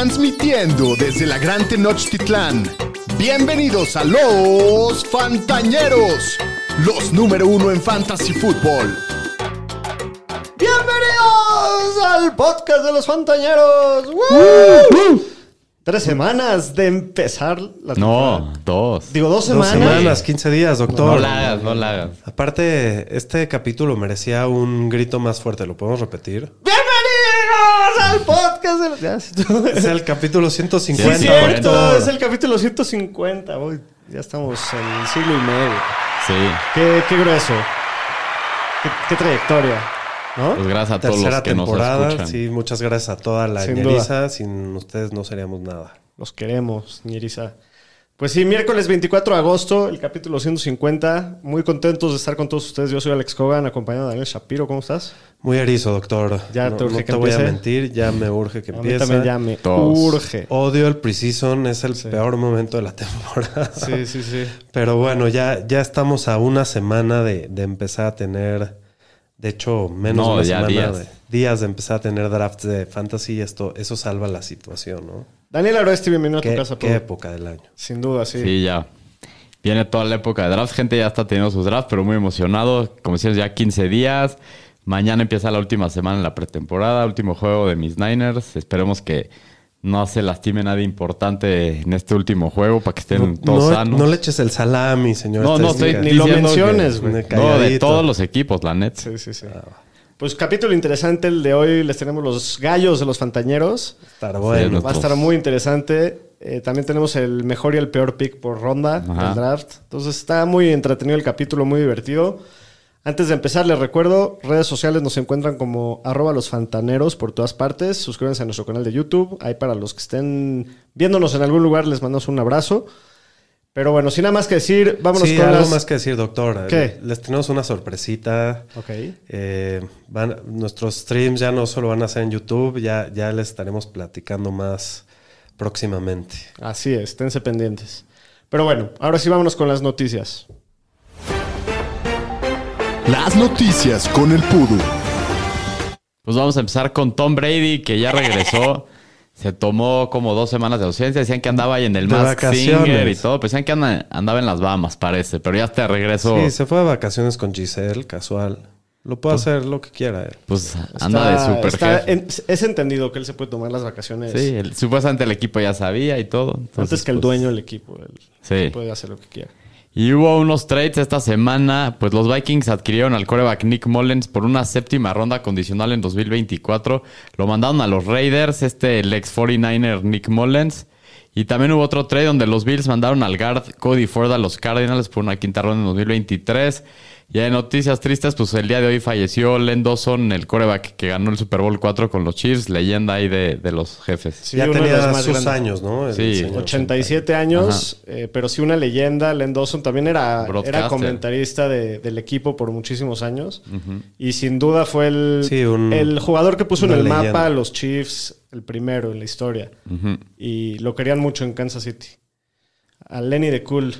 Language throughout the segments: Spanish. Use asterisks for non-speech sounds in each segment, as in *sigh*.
Transmitiendo desde la Gran Tenochtitlán. Bienvenidos a los Fantañeros, los número uno en Fantasy Football. Bienvenidos al podcast de los Fantañeros. ¡Woo! Tres semanas de empezar la No, temporada. dos. Digo, dos Dos semanas. semanas, 15 días, doctor. No la hagas, no la hagas. Aparte, este capítulo merecía un grito más fuerte. ¿Lo podemos repetir? Bienvenidos al podcast de sí, Es el capítulo Sí, 150. es cierto, es el capítulo 150. Uy, ya estamos en el siglo y medio. Sí. Qué, qué grueso. Qué, qué trayectoria, ¿no? Pues gracias a todos Tercera los que nos temporada. escuchan. Sí, muchas gracias a toda la Sin ñeriza. Sin ustedes no seríamos nada. Los queremos, Ñeriza. Pues sí, miércoles 24 de agosto, el capítulo 150. Muy contentos de estar con todos ustedes. Yo soy Alex Cogan, acompañado de Daniel Shapiro. ¿Cómo estás? Muy erizo, doctor. Ya no, te urge no que te voy a empiece. mentir, ya me urge que A mí empiece. también ya me Todos. urge. Odio el preseason, es el peor momento de la *laughs* temporada. Sí, sí, sí. Pero bueno, ya, ya estamos a una semana de, de empezar a tener, de hecho, menos No, de una ya semana días. de días de empezar a tener drafts de fantasy. Esto, eso salva la situación, ¿no? Daniel Aroesti, bienvenido a tu ¿Qué, casa. qué época del año? Sin duda, sí. Sí, ya. Viene toda la época de drafts. Gente ya está teniendo sus drafts, pero muy emocionado. Como decías, ya 15 días. Mañana empieza la última semana en la pretemporada. Último juego de mis Niners. Esperemos que no se lastime nada importante en este último juego para que estén todos no, sanos. no le eches el salami, señor. No, no estoy Ni lo menciones, güey. No, de todos los equipos, la net. Sí, sí, sí. Pues capítulo interesante el de hoy. Les tenemos los gallos de los fantañeros. Estar bueno. no- Va a estar muy interesante. Eh, también tenemos el mejor y el peor pick por ronda Ajá. del draft. Entonces está muy entretenido el capítulo, muy divertido. Antes de empezar, les recuerdo, redes sociales nos encuentran como arroba los fantaneros por todas partes. Suscríbanse a nuestro canal de YouTube. Ahí para los que estén viéndonos en algún lugar, les mandamos un abrazo. Pero bueno, sin nada más que decir, vámonos Sí, con algo las... más que decir, doctor. ¿Qué? Les tenemos una sorpresita. Ok. Eh, van- nuestros streams ya no solo van a ser en YouTube, ya, ya les estaremos platicando más próximamente. Así es, esténse pendientes. Pero bueno, ahora sí vámonos con las noticias. Las noticias con el Pudu. Pues vamos a empezar con Tom Brady, que ya regresó. *laughs* Se tomó como dos semanas de ausencia. Decían que andaba ahí en el Mask. Singer y todo. Pues decían que anda- andaba en las Bahamas, parece. Pero ya está de regreso. Sí, se fue de vacaciones con Giselle, casual. Lo puede hacer lo que quiera él. Pues anda de super está jefe. en- es entendido que él se puede tomar las vacaciones Sí, el- supuestamente el equipo ya sabía y todo. Entonces, antes que el pues, dueño del equipo. Él Sí. puede hacer lo que quiera. Y hubo unos trades esta semana. Pues los Vikings adquirieron al coreback Nick Mullens por una séptima ronda condicional en 2024. Lo mandaron a los Raiders, este el ex 49er Nick Mullens. Y también hubo otro trade donde los Bills mandaron al guard Cody Ford a los Cardinals por una quinta ronda en 2023. Y en noticias tristes, pues el día de hoy falleció Len Dawson, el coreback que ganó el Super Bowl 4 con los Chiefs, leyenda ahí de, de los jefes. Sí, ya tenía más sus grandes. años, ¿no? El Sí. señor. 87 años, eh, pero sí una leyenda. Len Dawson también era, era comentarista de- del equipo por muchísimos años. Y sin duda fue el, Sí, un- el jugador que puso en el leyenda. mapa a los Chiefs, el primero en la historia. Y lo querían mucho en Kansas City. A Lenny de Cool.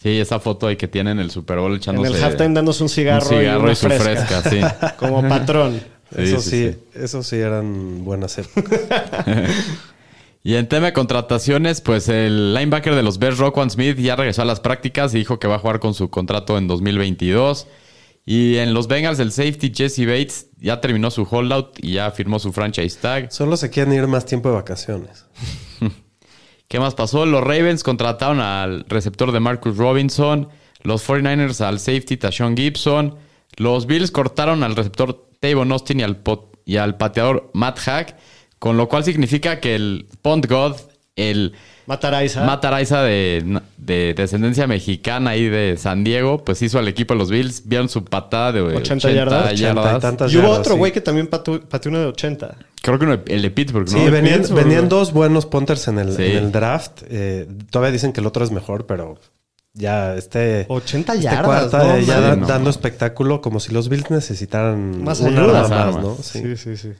Sí, esa foto ahí que tiene en el Super Bowl En echándose el halftime dándose un un cigarro, cigarro y, una y su fresca. fresca, sí. *laughs* Como patrón. Sí, eso sí, sí, sí. eso sí eran buenas épocas. *laughs* Y en tema de contrataciones, pues el linebacker de los Bears, Roquan Smith, ya regresó a las prácticas y dijo que va a jugar con su contrato en 2022. Y en los Bengals, el safety Jesse Bates ya terminó su holdout y ya firmó su franchise tag. Solo se quieren ir más tiempo de vacaciones. *laughs* ¿Qué más pasó? Los Ravens contrataron al receptor de Marcus Robinson. Los 49ers al safety Tashawn Gibson. Los Bills cortaron al receptor Tavon Austin y al, y al pateador Matt Hack. Con lo cual significa que el Pont God, el Mataraiza. Matt Araiza de, de descendencia mexicana ahí de San Diego, pues hizo al equipo de los Bills. Vieron su patada de 80, 80 yardas. Ochenta y tantas y hubo yardas, otro sí. güey que también pateó, uno de 80. Creo que uno- el de Pittsburgh, ¿no? Sí, venían, Pittsburgh, venían ¿no? dos buenos punters en el, Sí. en el draft. Eh, todavía dicen que el otro es mejor, pero ya este... 80 este yardas. cuarta, no eh, ya mames. da- no. dando espectáculo como si los Bills necesitaran Más una ayuda. arma Más ¿no? Sí. Sí, sí, sí.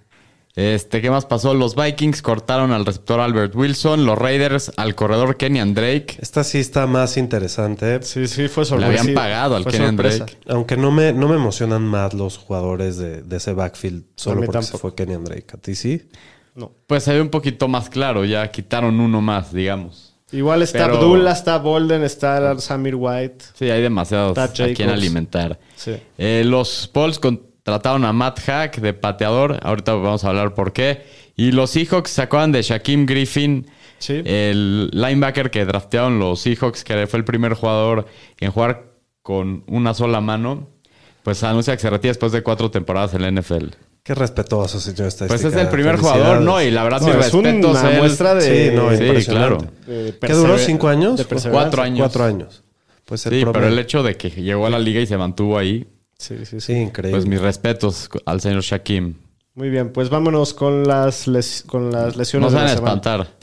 Este, ¿qué más pasó? Los Vikings cortaron al receptor Albert Wilson, los Raiders al corredor Kenyan Drake. Esta sí está más interesante. Sí, sí, fue Le sorpresa. habían pagado al Kenyan Drake. Aunque no me, no me emocionan más los jugadores de, de ese backfield solo porque tampoco. se fue Kenyan Drake. ¿A ti sí? No. Pues se ve un poquito más claro, ya quitaron uno más, digamos. Igual está Pero- Abdullah, está Bolden, está Samir White. Sí, hay demasiados a quien alimentar. Sí. Eh, los Bulls contrataron a Matt Hack de pateador. Ahorita vamos a hablar por qué. Y los Seahawks se de Shaquem Griffin, Sí. el linebacker que draftearon los Seahawks, que fue el primer jugador en jugar con una sola mano. Pues anuncia que se retira después de cuatro temporadas en la NFL. Qué respetuoso, señor. Pues es el primer jugador, ¿no? Y la verdad, No, mis es una respetos a él. muestra de... Sí, no, Sí, claro. de ¿Qué duró? ¿Cinco años? de. Cuatro años. Cuatro años. Pues el Sí, pero el hecho de que llegó a la liga y se mantuvo ahí, Sí, sí, sí. Increíble. pues mis respetos al señor Shaquem. Muy bien, pues vámonos con las, les- con las lesiones de van a espantar. *laughs*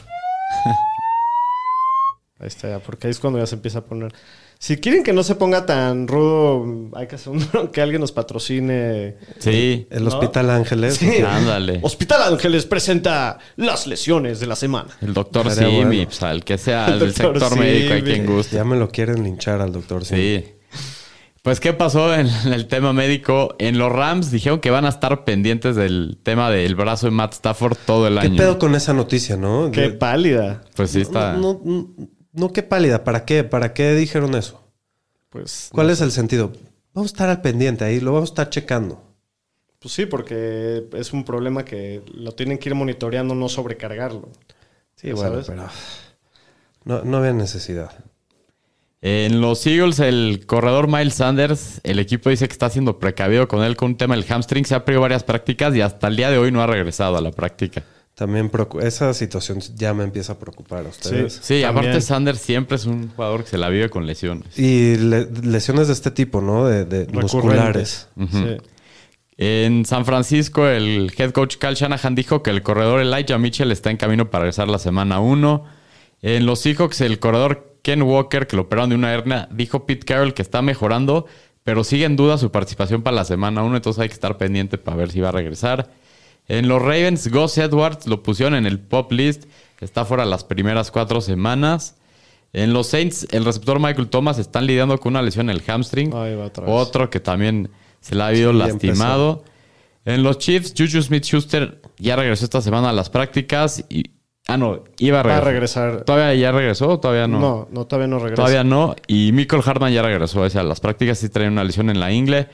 Ahí está, ya, porque ahí es cuando ya se empieza a poner. Si quieren que no se ponga tan rudo, hay que hacer un, *laughs* que alguien nos patrocine. Sí. El ¿No? Hospital Ángeles. Sí. Ándale. *laughs* Hospital Ángeles presenta las lesiones de la semana. El doctor Simi, bueno. pues, al que sea, El del doctor sector médico, hay Simi. quien guste. Ya me lo quieren linchar al doctor. Sí. Pues, ¿qué pasó en *laughs* el tema médico? En los Rams dijeron que van a estar pendientes del tema del brazo de Matt Stafford todo el ¿Qué año. pedo con esa noticia, no? Qué De- pálida. Pues sí está. No, no, no, qué pálida. ¿Para qué? ¿Para qué dijeron eso? Pues, ¿Cuál es el sentido? Vamos a estar al pendiente ahí, lo vamos a estar checando. pues sí, porque es un problema que lo tienen que ir monitoreando, no sobrecargarlo. Sí, bueno, sabes. pero no, no había necesidad. En los Eagles, el corredor Miles Sanders, el equipo dice que está siendo precavido con él con un tema del hamstring. Se ha perdido varias prácticas y hasta el día de hoy no ha regresado a la práctica. También esa situación ya me empieza a preocupar a ustedes. Sí, aparte Sanders siempre es un jugador que se la vive con lesiones. Y le- lesiones de este tipo, ¿no? De, de musculares. Sí. En San Francisco, el head coach Cal Shanahan dijo que el corredor Elijah Mitchell está en camino para regresar la semana 1. En los Seahawks, el corredor Ken Walker, que lo operaron de una hernia, dijo Pete Carroll que está mejorando, pero sigue en duda su participación para la semana 1, entonces hay que estar pendiente para ver si va a regresar. En los Ravens, Gus Edwards lo pusieron en el pop list, está fuera las primeras cuatro semanas. En los Saints, el receptor Michael Thomas están lidiando con una lesión en el hamstring. Otro que también se le ha habido Sí, lastimado. En los Chiefs, Juju Smith-Schuster ya regresó esta semana a las prácticas y... Ah, no, iba a Va a regresar. ¿Todavía ya regresó o todavía no? No, no, todavía no regresa. Todavía no. Y Michael Hartman ya regresó o sea, a las prácticas. Sí trae una lesión en la ingle.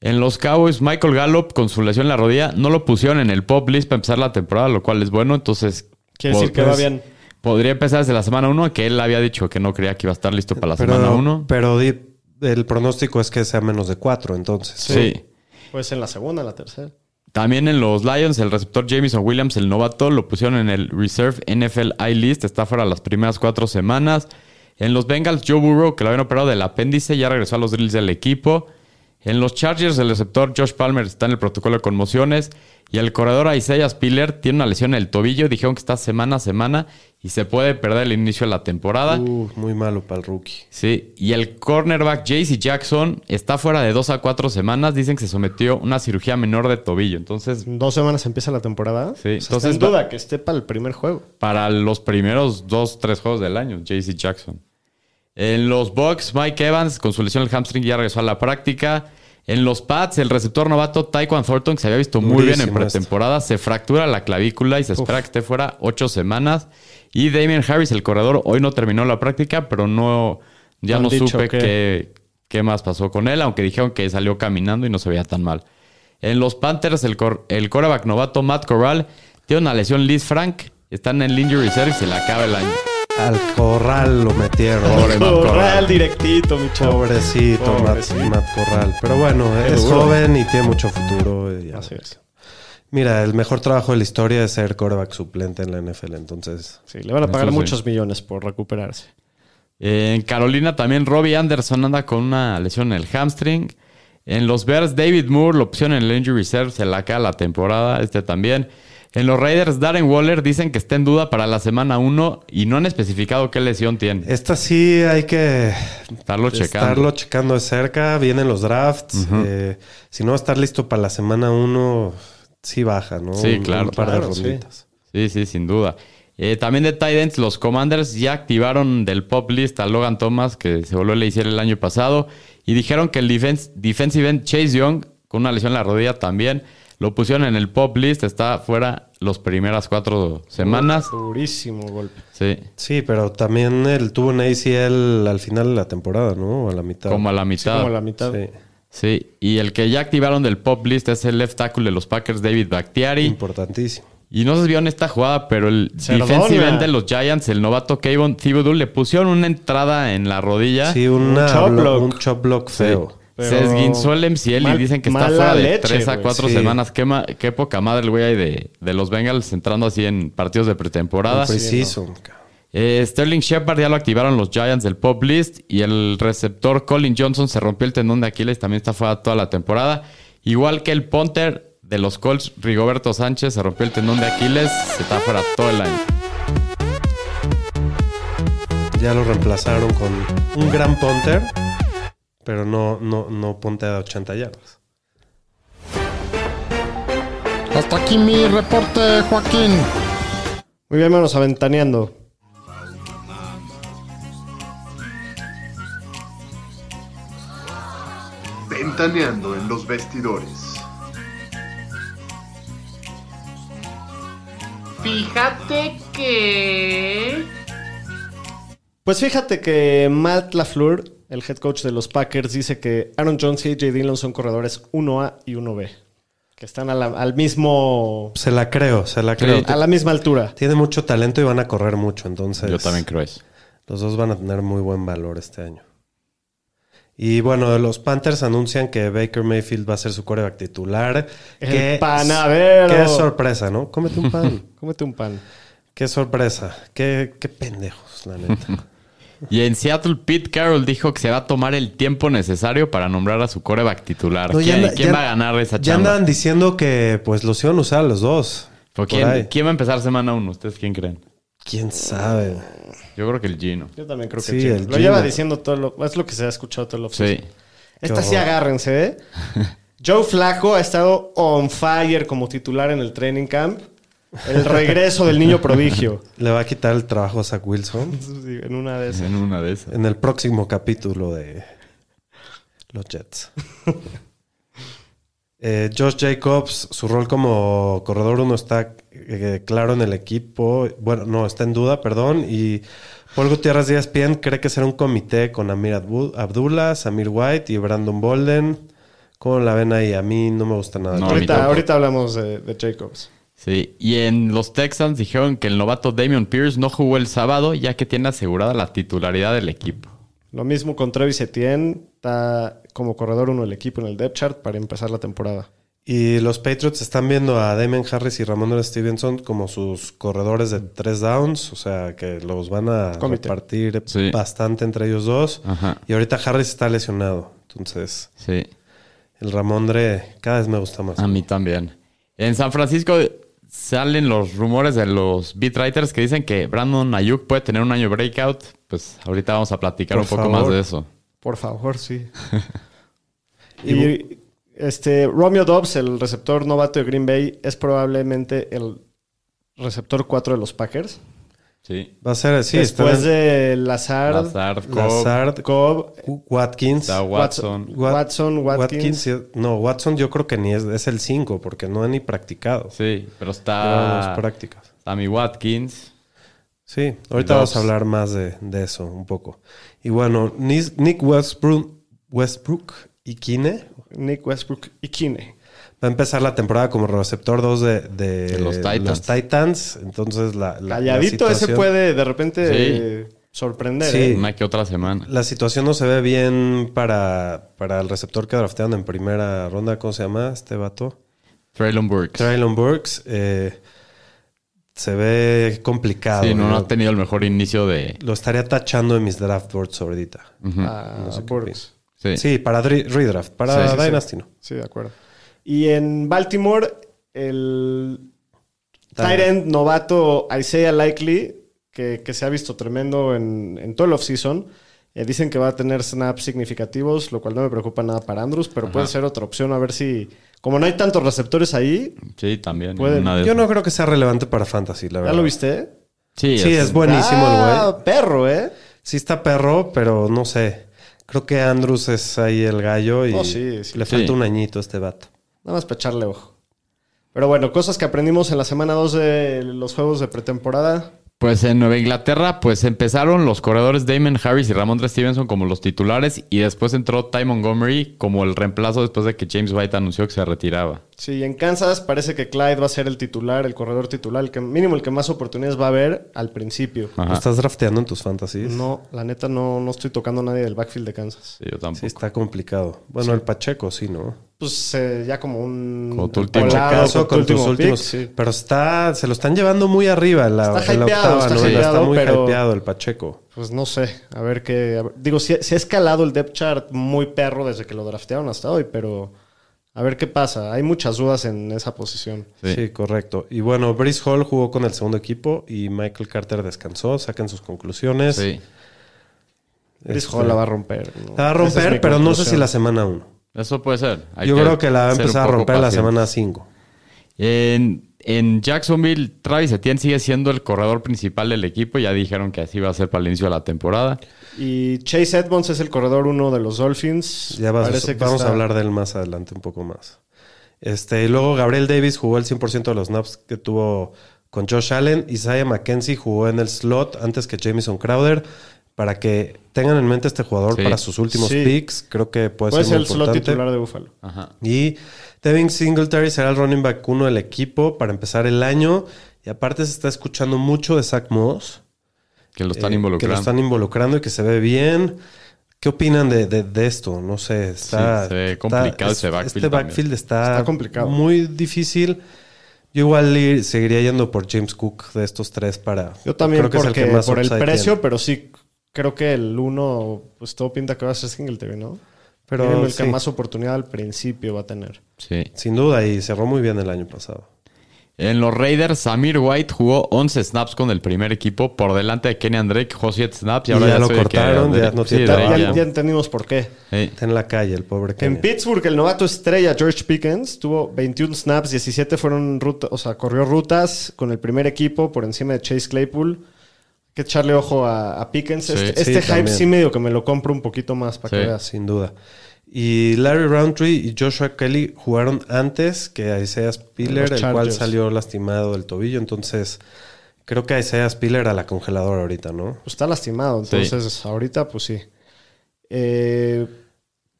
En los Cowboys, Michael Gallup con su lesión en la rodilla no lo pusieron en el pop list para empezar la temporada, lo cual es bueno. Entonces, Quiere decir que va bien. Podría empezar desde la semana 1, que él había dicho que no creía que iba a estar listo para la semana 1. pero el pronóstico es que sea menos de cuatro, entonces. Sí. Pues en la segunda, en la tercera. También en los Lions, el receptor Jameson Williams, el novato, lo pusieron en el Reserve NFL I-List. Está fuera las primeras cuatro semanas. En los Bengals, Joe Burrow, que lo habían operado del apéndice, ya regresó a los drills del equipo. En los Chargers, el receptor Josh Palmer está en el protocolo de conmociones. Y el corredor Isaiah Spiller tiene una lesión en el tobillo. Dijeron que está semana a semana y se puede perder el inicio de la temporada. Uh, muy malo para el rookie. Sí, y el cornerback JC Jackson está fuera de dos a cuatro semanas. Dicen que se sometió a una cirugía menor de tobillo. Entonces, En dos semanas empieza la temporada. Sí, O sea, entonces está en duda que esté para el primer juego. para los primeros dos, tres juegos del año, JC Jackson. En los Bucks, Mike Evans, con su lesión en el hamstring, ya regresó a la práctica. En los Pats, el receptor novato Taekwon Thornton, que se había visto muy bien en Durísimo pretemporada, se fractura la clavícula y se espera que esté fuera ocho semanas. Y Damien Harris, el corredor, hoy no terminó la práctica, pero no ya Han no supe que- qué, qué más pasó con él, aunque dijeron que salió caminando y no se veía tan mal. En los Panthers, el, cor- el novato Matt Corral tiene una lesión Liz Frank, están en el injury reserve y se le acaba el año. Al corral lo metieron. Matt Corral Corral. directito, mi chavo. Pobrecito, Matt, Pobrecito. Matt Corral. Pero bueno, Qué es duro. joven y tiene mucho futuro. y Así es. Mira, el mejor trabajo de la historia es ser quarterback suplente en la NFL. Entonces, Sí, le van a pagar sí. muchos millones por recuperarse. En Carolina también Robbie Anderson anda con una lesión en el hamstring. En los Bears, David Moore, la opción en el injury reserve, se la acaba la temporada, este también. En los Raiders, Darren Waller dicen que está en duda para la semana 1 y no han especificado qué lesión tiene. esta sí hay que Estarlo checando. estarlo checando de cerca. Vienen los drafts. eh, si no va a estar listo para la semana uno, sí baja, ¿no? Sí, Un- claro. Un par Claro, de sí. ronditas. Sí, sí, sin duda. Eh, también de Titans, los Commanders ya activaron del pop list a Logan Thomas, que se volvió a hicieron el año pasado, y dijeron que el defense, defensive end Chase Young, con una lesión en la rodilla también, Lo pusieron en el pop list, está fuera las primeras cuatro semanas. Durísimo golpe. Sí, Sí, pero también él tuvo un ACL al final de la temporada, ¿no? A la mitad. como a la Sí, mitad. como la mitad. Sí, Sí, y el que ya activaron del pop list es el left tackle de los Packers, David Bakhtiari. importantísimo. Y no se vio en esta jugada, pero el defensive end de los Giants, el novato Kayvon Thibodeau, le pusieron una entrada en la rodilla. Sí, una Un chop blo- block. un chop block Sí. Pero- Se esguinzó el MCL Mal- y dicen que está fuera de leche, 3 a güey. 4 Sí. semanas. Qué, ma- qué poca madre el güey ahí de, de los Bengals entrando así en partidos de pretemporada. Preciso. Eh, Sterling Shepard ya lo activaron los Giants del pop list y el receptor Colin Johnson se rompió el tendón de Aquiles, también está fuera toda la temporada. Igual que el punter de los Colts, Rigoberto Sánchez, se rompió el tendón de Aquiles, se está fuera todo el año. Ya lo reemplazaron con un gran punter, pero no, no, no ponte a 80 yardas. Hasta aquí mi reporte, Joaquín. Muy bien, menos aventaneando. Ventaneando en los vestidores. Fíjate que... Pues fíjate que Matt LaFleur, el head coach de los Packers, dice que Aaron Jones y AJ Dillon son corredores 1A y 1B. Que están a la- al mismo. Se la creo, se la creo. a la misma altura. Tiene mucho talento y van a correr mucho, entonces. Yo también creo eso. Los dos van a tener muy buen valor este año. Y bueno, los Panthers anuncian que Baker Mayfield va a ser su coreback titular. El Qué- panadero. Qué sorpresa, ¿no? Cómete un pan. *laughs* Cómete un pan. qué sorpresa. Qué, qué pendejos, la neta. *laughs* Y en Seattle, Pete Carroll dijo que se va a tomar el tiempo necesario para nombrar a su coreback titular. No, ya ¿Quién, anda- quién ya- va a ganar esa Ya chamba? andan diciendo que pues los iban a usar a los dos. ¿Por por ahí. quién, quién va a empezar semana uno? ¿Ustedes quién creen? ¿Quién sabe? Yo creo que el Gino. Yo también creo que Sí, Gino. el Lo Gino. lleva diciendo todo lo. Es lo que se ha escuchado todo lo Sí. Esta sí agárrense, ¿eh? *laughs* Joe Flaco ha estado on fire como titular en el training camp. El regreso del niño prodigio. Le va a quitar el trabajo a Zach Wilson Sí, En una de esas. En una de esas. en el próximo capítulo de los Jets. Eh, Josh Jacobs, su rol como corredor uno está eh, claro en el equipo. Bueno, no, está en duda, perdón. Y Paul Gutiérrez Díaz Pien cree que será un comité con Amir Abdu- Abdullah, Samir White y Brandon Bolden. ¿Cómo la ven ahí? A mí no me gusta nada. No, ahorita, ahorita hablamos de, de Jacobs. Sí. Y en los Texans dijeron que el novato Damian Pierce no jugó el sábado ya que tiene asegurada la titularidad del equipo. Lo mismo con Travis Etienne. Está como corredor uno del equipo en el depth chart para empezar la temporada. Y los Patriots están viendo a Damon Harris y Ramon Stevenson como sus corredores de tres downs, o sea que los van a Comité. repartir Sí. bastante entre ellos dos. Ajá. Y ahorita Harris está lesionado, entonces Sí. el Ramondre cada vez me gusta más. A mí también. En San Francisco salen los rumores de los beat writers que dicen que Brandon Ayuk puede tener un año breakout. Pues ahorita vamos a platicar Por un poco favor. más de eso. Por favor, sí. *laughs* y este Romeo Dobbs, el receptor novato de Green Bay, es probablemente el receptor 4 de los Packers. Sí. Va a ser, sí, Después está de Lazard, Lazard, Cobb, Lazard, Cobb, Watkins. está Watson. Wat- Watson, Watkins. sí, no, Watson yo creo que ni es, es el 5 porque no ha ni practicado. Sí, pero está prácticas. Sammy Watkins. Sí, ahorita Dobbs. vamos a hablar más de, de eso un poco. Y bueno, Nick Westbrook, Westbrook y Kine Nick Westbrook y Kine. Va a empezar la temporada como receptor 2 de, de De los Titans. Titans. Entonces, la, la- la Calladito ese puede de repente Sí. eh, sorprender. Sí. ¿eh? Una que otra semana. La situación no se ve bien para, para el receptor que draftearon en primera ronda. ¿Cómo se llama este vato? Traylon Burks. Traylon Burks. eh, se ve complicado. Sí, no, ha tenido el mejor inicio de... Lo estaría tachando en mis draft boards ahorita. No sé Burks. Sí. Sí, para redraft. Para Sí, sí, sí. Dynasty no. Sí, de acuerdo. Y en Baltimore, el Tight end novato Isaiah Likely, que, que se ha visto tremendo en, en todo el offseason, eh, dicen que va a tener snaps significativos, lo cual no me preocupa nada para Andrews, pero puede ser otra opción a ver si, como no hay tantos receptores ahí, Sí, también. Puede- Yo no creo que sea relevante para Fantasy, la ¿ya verdad. lo viste? Sí, Sí, es buenísimo Ah, el güey. perro, ¿eh? Sí está perro, pero no sé. Creo que Andrews es ahí el gallo y Oh, sí, sí. le falta Sí. un añito a este vato. Nada más para echarle ojo. Pero bueno, cosas que aprendimos en la semana 2 de los juegos de pretemporada. Pues en Nueva Inglaterra, pues empezaron los corredores Damon Harris y Ramondre Stevenson como los titulares y después entró Ty Montgomery como el reemplazo después de que James White anunció que se retiraba. Sí, en Kansas parece que Clyde va a ser el titular, el corredor titular, el que mínimo el que más oportunidades va a haber al principio. Ajá. ¿Lo estás drafteando en tus fantasies? No, la neta no, no estoy tocando a nadie del backfield de Kansas. Sí, yo tampoco. Sí, está complicado. Bueno, el Pacheco sí, ¿no? Pues eh, ya como un... Como tu último Caso con tu tus último últimos. pick, sí. Pero está, se lo están llevando muy arriba en la, Está en la hypeado, octava está muy pero- hypeado el Pacheco. Pues no sé, a ver qué... digo, se, se ha escalado el depth chart muy perro desde que lo draftearon hasta hoy, pero a ver qué pasa. Hay muchas dudas en esa posición. Sí. Sí. correcto. Y bueno, Brice Hall jugó con el segundo equipo y Michael Carter descansó. Saquen sus conclusiones. Sí. Chris Este, Hall la va a romper. ¿no? La va a es romper, pero no sé si la semana 1. Eso puede ser. Hay Yo creo que la va a empezar a romper la semana 5. En, en Jacksonville, Travis Etienne sigue siendo el corredor principal del equipo. Ya dijeron que así va a ser para el inicio de la temporada. Y Chase Edmonds es el corredor uno de los Dolphins. Ya vas- Parece que vamos está- a hablar de él más adelante un poco más. Este, y luego Gabriel Davis jugó el 100% de los snaps que tuvo con Josh Allen. Isaiah McKenzie jugó en el slot antes que Jamison Crowder. Para que tengan en mente este jugador Sí. para sus últimos Sí. picks, creo que puede, Puede ser ser el slot importante. titular de Buffalo. Ajá. Y Devin Singletary será el running back uno del equipo para empezar el año. Y aparte se está escuchando mucho de Zach Moss. Que lo están eh, involucrando. Que lo están involucrando y que se ve bien. ¿Qué opinan de, de- de esto? No sé, está... Sí, se ve está- complicado es- ese backfield Este también. backfield está, Está complicado. muy difícil. Yo igual ir- seguiría yendo por James Cook de estos tres para... Yo también creo que es el que más por el precio, tiene. pero sí creo que el uno, pues todo pinta que va a ser Singletary, ¿no? Pero el sí, que más oportunidad al principio va a tener. Sí. sin duda, y cerró muy bien el año pasado. En los Raiders, Samir White jugó 11 snaps con el primer equipo por delante de Kenny Drake, jugó 7 snaps y Y ahora ya ya, lo que cortaron, ya no sí, Ya, ya- entendimos por qué. Sí. Está en la calle el pobre En Kenny. Pittsburgh, el novato estrella George Pickens tuvo 21 snaps, 17 fueron rutas, o sea, corrió rutas con el primer equipo por encima de Chase Claypool. Que echarle ojo a, a Pickens. Sí. este Sí, este hype también. sí medio que me lo compro un poquito más para Sí. que veas. Sin duda. Y Larry Roundtree y Joshua Kelly jugaron antes que Isaiah Spiller, el cual salió lastimado del tobillo. Entonces, creo que Isaiah Spiller a la congeladora ahorita, ¿no? Pues está lastimado, Sí. entonces ahorita pues sí. Eh,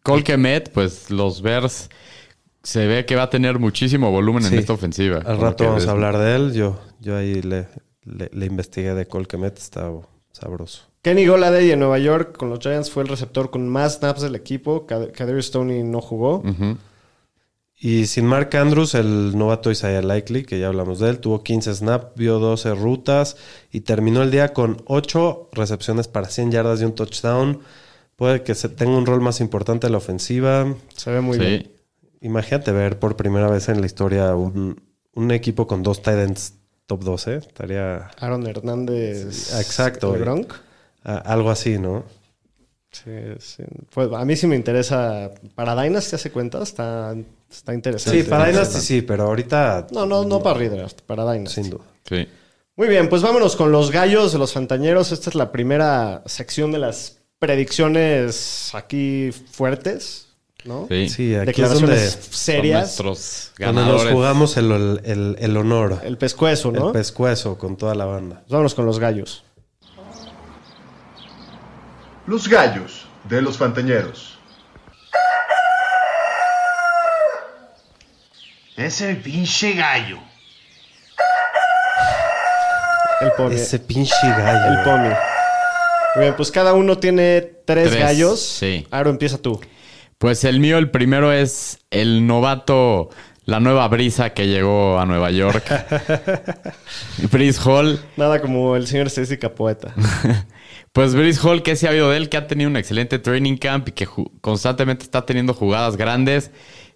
Cole Kemet, pues los Bears se ve que va a tener muchísimo volumen Sí. en esta ofensiva. Al rato vamos a hablar de él. Yo, yo ahí le, le, le investigué de Colquemet, está sabroso. Kenny Goladay en Nueva York con los Giants fue el receptor con más snaps del equipo. Kad- Kadarius Stoney no jugó. Y sin Mark Andrews, el novato Isaiah Likely, que ya hablamos de él, tuvo 15 snaps, vio 12 rutas y terminó el día con 8 recepciones para 100 yardas y un touchdown. Puede que se tenga un rol más importante en la ofensiva. Se ve muy Sí. bien. Imagínate ver por primera vez en la historia un, un equipo con dos tight ends top 12. Estaría Aaron Hernández. Exacto. el Gronk. ah, algo así, ¿no? Sí, sí. Pues a mí sí me interesa. Para Dynasty hace cuenta, está, está interesante. Sí, para Dynasty sí, pero ahorita No, no, no para Redraft, para Dynasty. sin duda. Sí. Muy bien, pues vámonos con los gallos de los fantañeros. Esta es la primera sección de las predicciones aquí fuertes, ¿no? Sí. Sí, aquí es Declaraciones donde, Son serias. donde nos jugamos el, el- el honor, El pescuezo, ¿no? el pescuezo con toda la banda. Pues vámonos con los gallos. Los gallos de los fantañeros. Ese pinche gallo. El pony. Ese pinche gallo. El pony. Muy bien, pues cada uno tiene tres, Tres, gallos. sí. Aro, empieza tú. Pues el mío, el primero es el novato, la nueva brisa que llegó a Nueva York. *laughs* Brice Hall. Nada como el señor estadística poeta. *laughs* Pues Brice Hall, que se ha habido de él, que ha tenido un excelente training camp y que constantemente está teniendo jugadas grandes.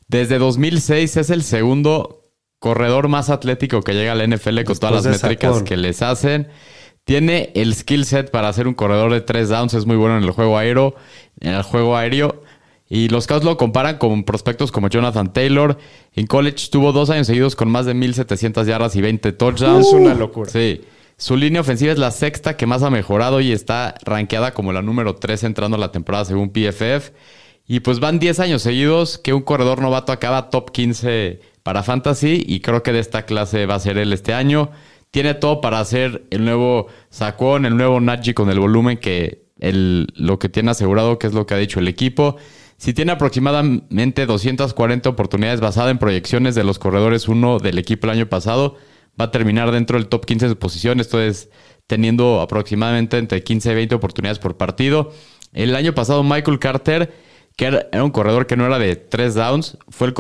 Desde 2006 es el segundo corredor más atlético que llega a la NFL con todas las métricas que les hacen. Tiene el skill set para ser un corredor de tres downs, es muy bueno en el juego aéreo, en el juego aéreo. Y los Cavs lo comparan con prospectos como Jonathan Taylor. En college tuvo dos años seguidos con más de 1700 yardas y 20 touchdowns. Es una locura. Sí. Su línea ofensiva es la sexta que más ha mejorado y está rankeada como la número 3 entrando a la temporada según PFF. Y pues van 10 años seguidos que un corredor novato acaba top 15 para Fantasy y creo que de esta clase va a ser él este año. Tiene todo para hacer el nuevo Sacón, el nuevo Najee con el volumen que el, lo que tiene asegurado, que es lo que ha dicho el equipo. Si tiene aproximadamente 240 oportunidades basadas en proyecciones de los corredores 1 del equipo el año pasado, va a terminar dentro del top 15 de su posición. Esto es teniendo aproximadamente entre 15 y 20 oportunidades por partido. El año pasado Michael Carter, que era, un corredor que no era de 3 downs, fue el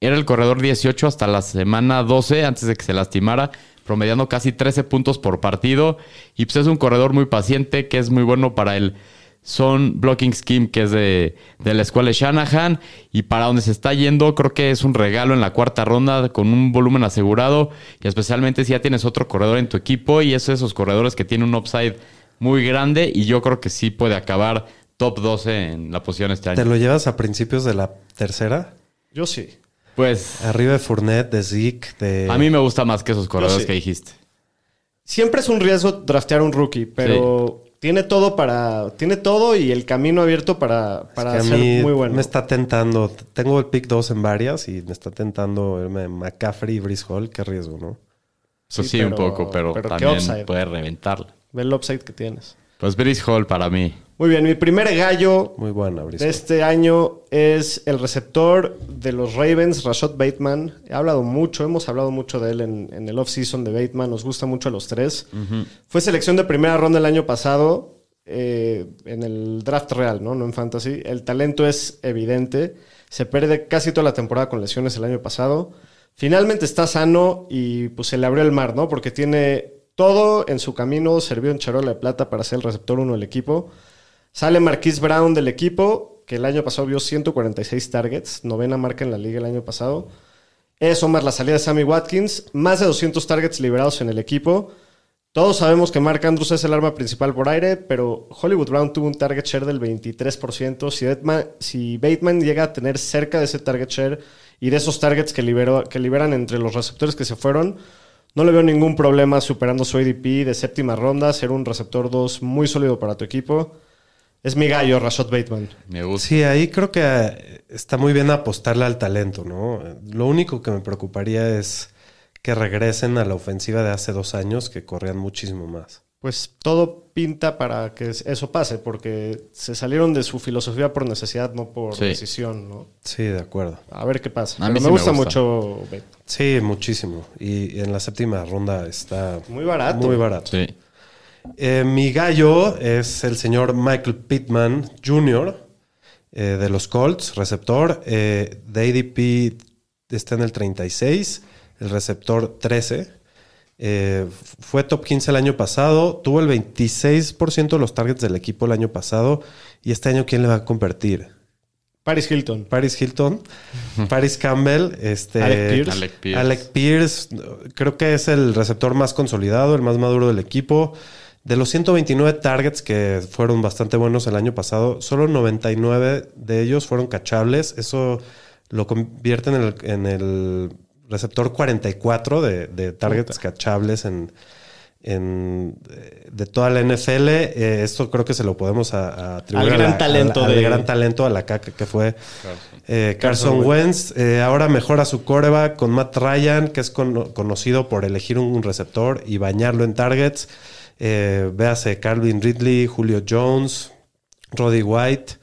era el corredor 18 hasta la semana 12 antes de que se lastimara, promediando casi 13 puntos por partido. Y pues es un corredor muy paciente, que es muy bueno para el son blocking scheme, que es de, de la escuela de Shanahan. Y para donde se está yendo, creo que es un regalo en la cuarta ronda con un volumen asegurado. Y especialmente si ya tienes otro corredor en tu equipo. Y es de esos corredores que tienen un upside muy grande. Y yo creo que sí puede acabar top 12 en la posición este ¿Te año. lo llevas a principios de la tercera? Yo sí. Pues Arriba de Fournette, de Zeke, de... a mí me gusta más que esos corredores sí. que dijiste. Siempre es un riesgo draftear un rookie, pero tiene todo para. Tiene todo y el camino abierto para, para que a ser mí muy bueno. me está tentando. Tengo el pick 2 en varias y me está tentando irme McCaffrey y Brice Hall. Qué riesgo, ¿no? Eso Sí, sí, un poco, pero, pero ¿qué también puede reventarla. Ve el upside que tienes. Pues Brice Hall para mí. Muy bien, mi primer gallo Muy buena, Brice de este año es el receptor de los Ravens, Rashad Bateman. He hablado mucho, hemos hablado mucho de él en, en el off-season de Bateman. Nos gusta mucho a los tres. Fue selección de primera ronda el año pasado eh, en el draft real, ¿no? No en fantasy. El talento es evidente. Se pierde casi toda la temporada con lesiones el año pasado. Finalmente está sano y pues se le abrió el mar, ¿no? Porque tiene todo en su camino. Sirvió en charola de plata para ser el receptor uno del equipo. Sale Marquise Brown del equipo, que el año pasado vio 146 targets, novena marca en la liga el año pasado. Eso más la salida de Sammy Watkins, más de 200 targets liberados en el equipo. Todos sabemos que Mark Andrews es el arma principal por aire, pero Hollywood Brown tuvo un target share del 23%. Si Bateman, si Bateman llega a tener cerca de ese target share y de esos targets que, que liberan entre los receptores que se fueron, no le veo ningún problema superando su ADP de séptima ronda, ser un receptor 2 muy sólido para tu equipo. Es mi gallo, Rashad Bateman. Me gusta. Sí, ahí creo que eh, está muy bien apostarle al talento, ¿no? Lo único que me preocuparía es que regresen a la ofensiva de hace dos años que corrían muchísimo más. Pues todo pinta para que eso pase, porque se salieron de su filosofía por necesidad, no por Sí. decisión, ¿no? Sí, de acuerdo. A ver qué pasa. A Pero mí me, sí me gusta, gusta. mucho Bateman. Sí, muchísimo. Y en la séptima ronda está Muy barato. Muy barato. Sí. Eh, mi gallo es el señor Michael Pittman Jr. eh, de los Colts, receptor. Eh, de ADP está en el 36, el receptor 13. Eh, fue top 15 el año pasado, tuvo el 26% de los targets del equipo el año pasado. Y este año, ¿quién le va a convertir? Paris Hilton. Paris Hilton, *laughs* Paris Campbell, este, Alec Pierce. Alec Pierce. Alec Pierce, creo que es el receptor más consolidado, el más maduro del equipo. De los 129 targets que fueron bastante buenos el año pasado, solo 99 de ellos fueron cachables. Eso lo convierte en el, en el receptor 44 de, de targets cachables en, en, de toda la NFL. Eh, esto creo que se lo podemos a- a atribuir Al a gran la- talento al, al de- gran talento, a la caca que fue eh, Carson, Carson Wentz. Eh, ahora mejora su coreback con Matt Ryan, que es cono- conocido por elegir un receptor y bañarlo en targets. Eh, véase Calvin Ridley, Julio Jones, Roddy White.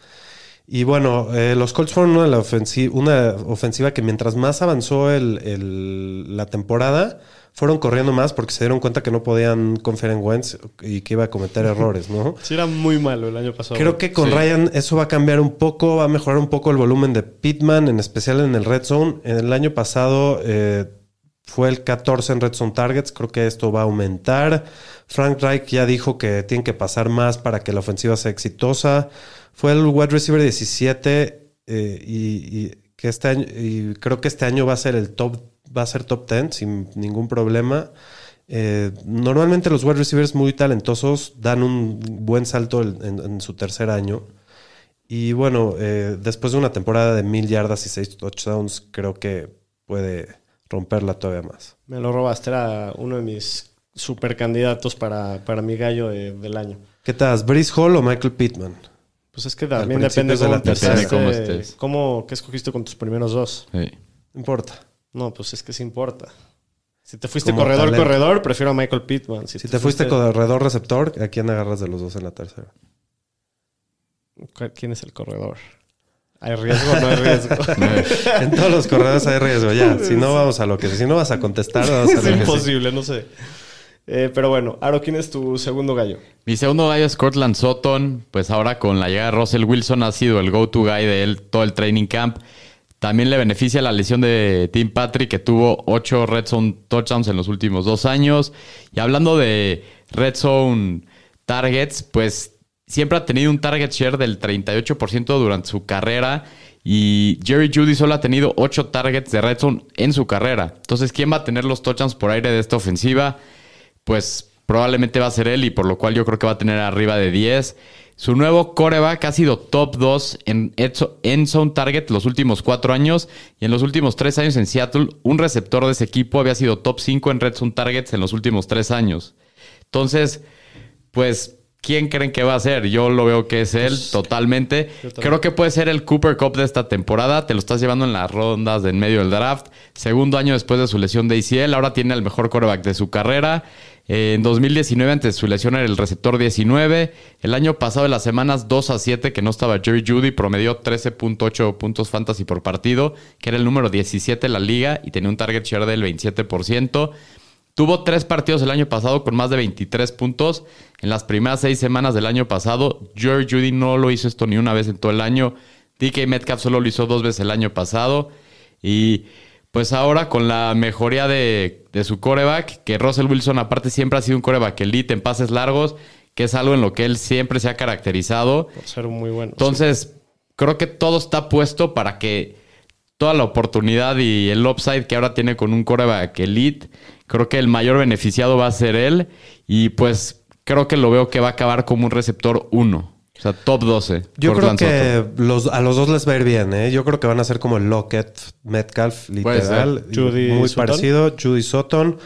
Y bueno, eh, los Colts fueron una, de la ofensi- una ofensiva que mientras más avanzó el- el- la temporada, fueron corriendo más porque se dieron cuenta que no podían confiar en Wentz y que iba a cometer *laughs* errores, ¿no? Sí, era muy malo el año pasado. Creo que con Sí. Ryan eso va a cambiar un poco, va a mejorar un poco el volumen de Pittman, en especial en el Red Zone. En el año pasado eh, fue el 14 en Red Zone Targets, creo que esto va a aumentar. Frank Reich ya dijo que tienen que pasar más para que la ofensiva sea exitosa. Fue el wide receiver 17 eh, y, que este año, creo que este año va a ser el top, va a ser top 10 sin ningún problema. Eh, normalmente los wide receivers muy talentosos dan un buen salto en su tercer año. Y bueno, eh, después de una temporada de mil yardas y seis touchdowns, creo que puede romperla todavía más. Me lo robaste, era uno de mis super candidatos para, para mi gallo de- del año. ¿Qué tal? ¿Brice Hall o Michael Pittman? Pues es que también depende de cómo la tercera. empezaste, cómo estés. cómo- qué escogiste con tus primeros dos. Sí. No importa. No, pues es que sí importa. Si te fuiste Como corredor, talento. corredor, prefiero a Michael Pittman. Si te fuiste corredor receptor, ¿a quién agarras de los dos en la tercera? ¿Cuál- ¿Quién es el corredor? ¿Hay riesgo o no hay riesgo? *laughs* En todos los corredores hay riesgo, ya. Si no, vamos a lo que Si no vas a contestar, vamos a lo es que sí. imposible, no sé. Eh, pero bueno, Aro, ¿quién es tu segundo gallo? Mi segundo gallo es Cortland Sutton. Pues ahora con la llegada de Russell Wilson ha sido el go-to guy de él todo el training camp. También le beneficia la lesión de Tim Patrick, que tuvo 8 red zone touchdowns en los últimos dos años. Y hablando de red zone targets, pues siempre ha tenido un target share del 38% durante su carrera. Y Jerry Judy solo ha tenido 8 targets de red zone en su carrera. Entonces, ¿quién va a tener los touchdowns por aire de esta ofensiva? pues probablemente va a ser él y por lo cual yo creo que va a tener arriba de 10. Su nuevo coreback ha sido top 2 en end zone target los últimos 4 años y en los últimos 3 años en Seattle un receptor de ese equipo había sido top 5 en red zone targets en los últimos 3 años. Entonces, pues ¿Quién creen que va a ser? Yo lo veo que es él totalmente. Creo que puede ser el Cooper Cup de esta temporada. Te lo estás llevando en las rondas de en medio del draft. Segundo año después de su lesión de ACL. Ahora tiene el mejor coreback de su carrera. Eh, en 2019, antes de su lesión, era el receptor 19. El año pasado, en las semanas 2 a 7, que no estaba Jerry Judy, promedió 13.8 puntos fantasy por partido, que era el número 17 en la liga y tenía un target share del 27%. Tuvo tres partidos el año pasado con más de 23 puntos. En las primeras seis semanas del año pasado, Jerry Judy no lo hizo esto ni una vez en todo el año. DK Metcalf solo lo hizo dos veces el año pasado. Y pues ahora con la mejoría de, de su coreback, que Russell Wilson aparte siempre ha sido un coreback elite en pases largos, que es algo en lo que él siempre se ha caracterizado. Por ser muy bueno. Entonces, creo que todo está puesto para que toda la oportunidad y el upside que ahora tiene con un coreback elite, creo que el mayor beneficiado va a ser él. Y pues creo que lo veo que va a acabar como un receptor 1. O sea, top 12. Yo creo que los, a los dos les va a ir bien, ¿eh? Yo creo que van a ser como el Lockett Metcalf, literal. Judy muy Sutton. parecido. Judy Sutton.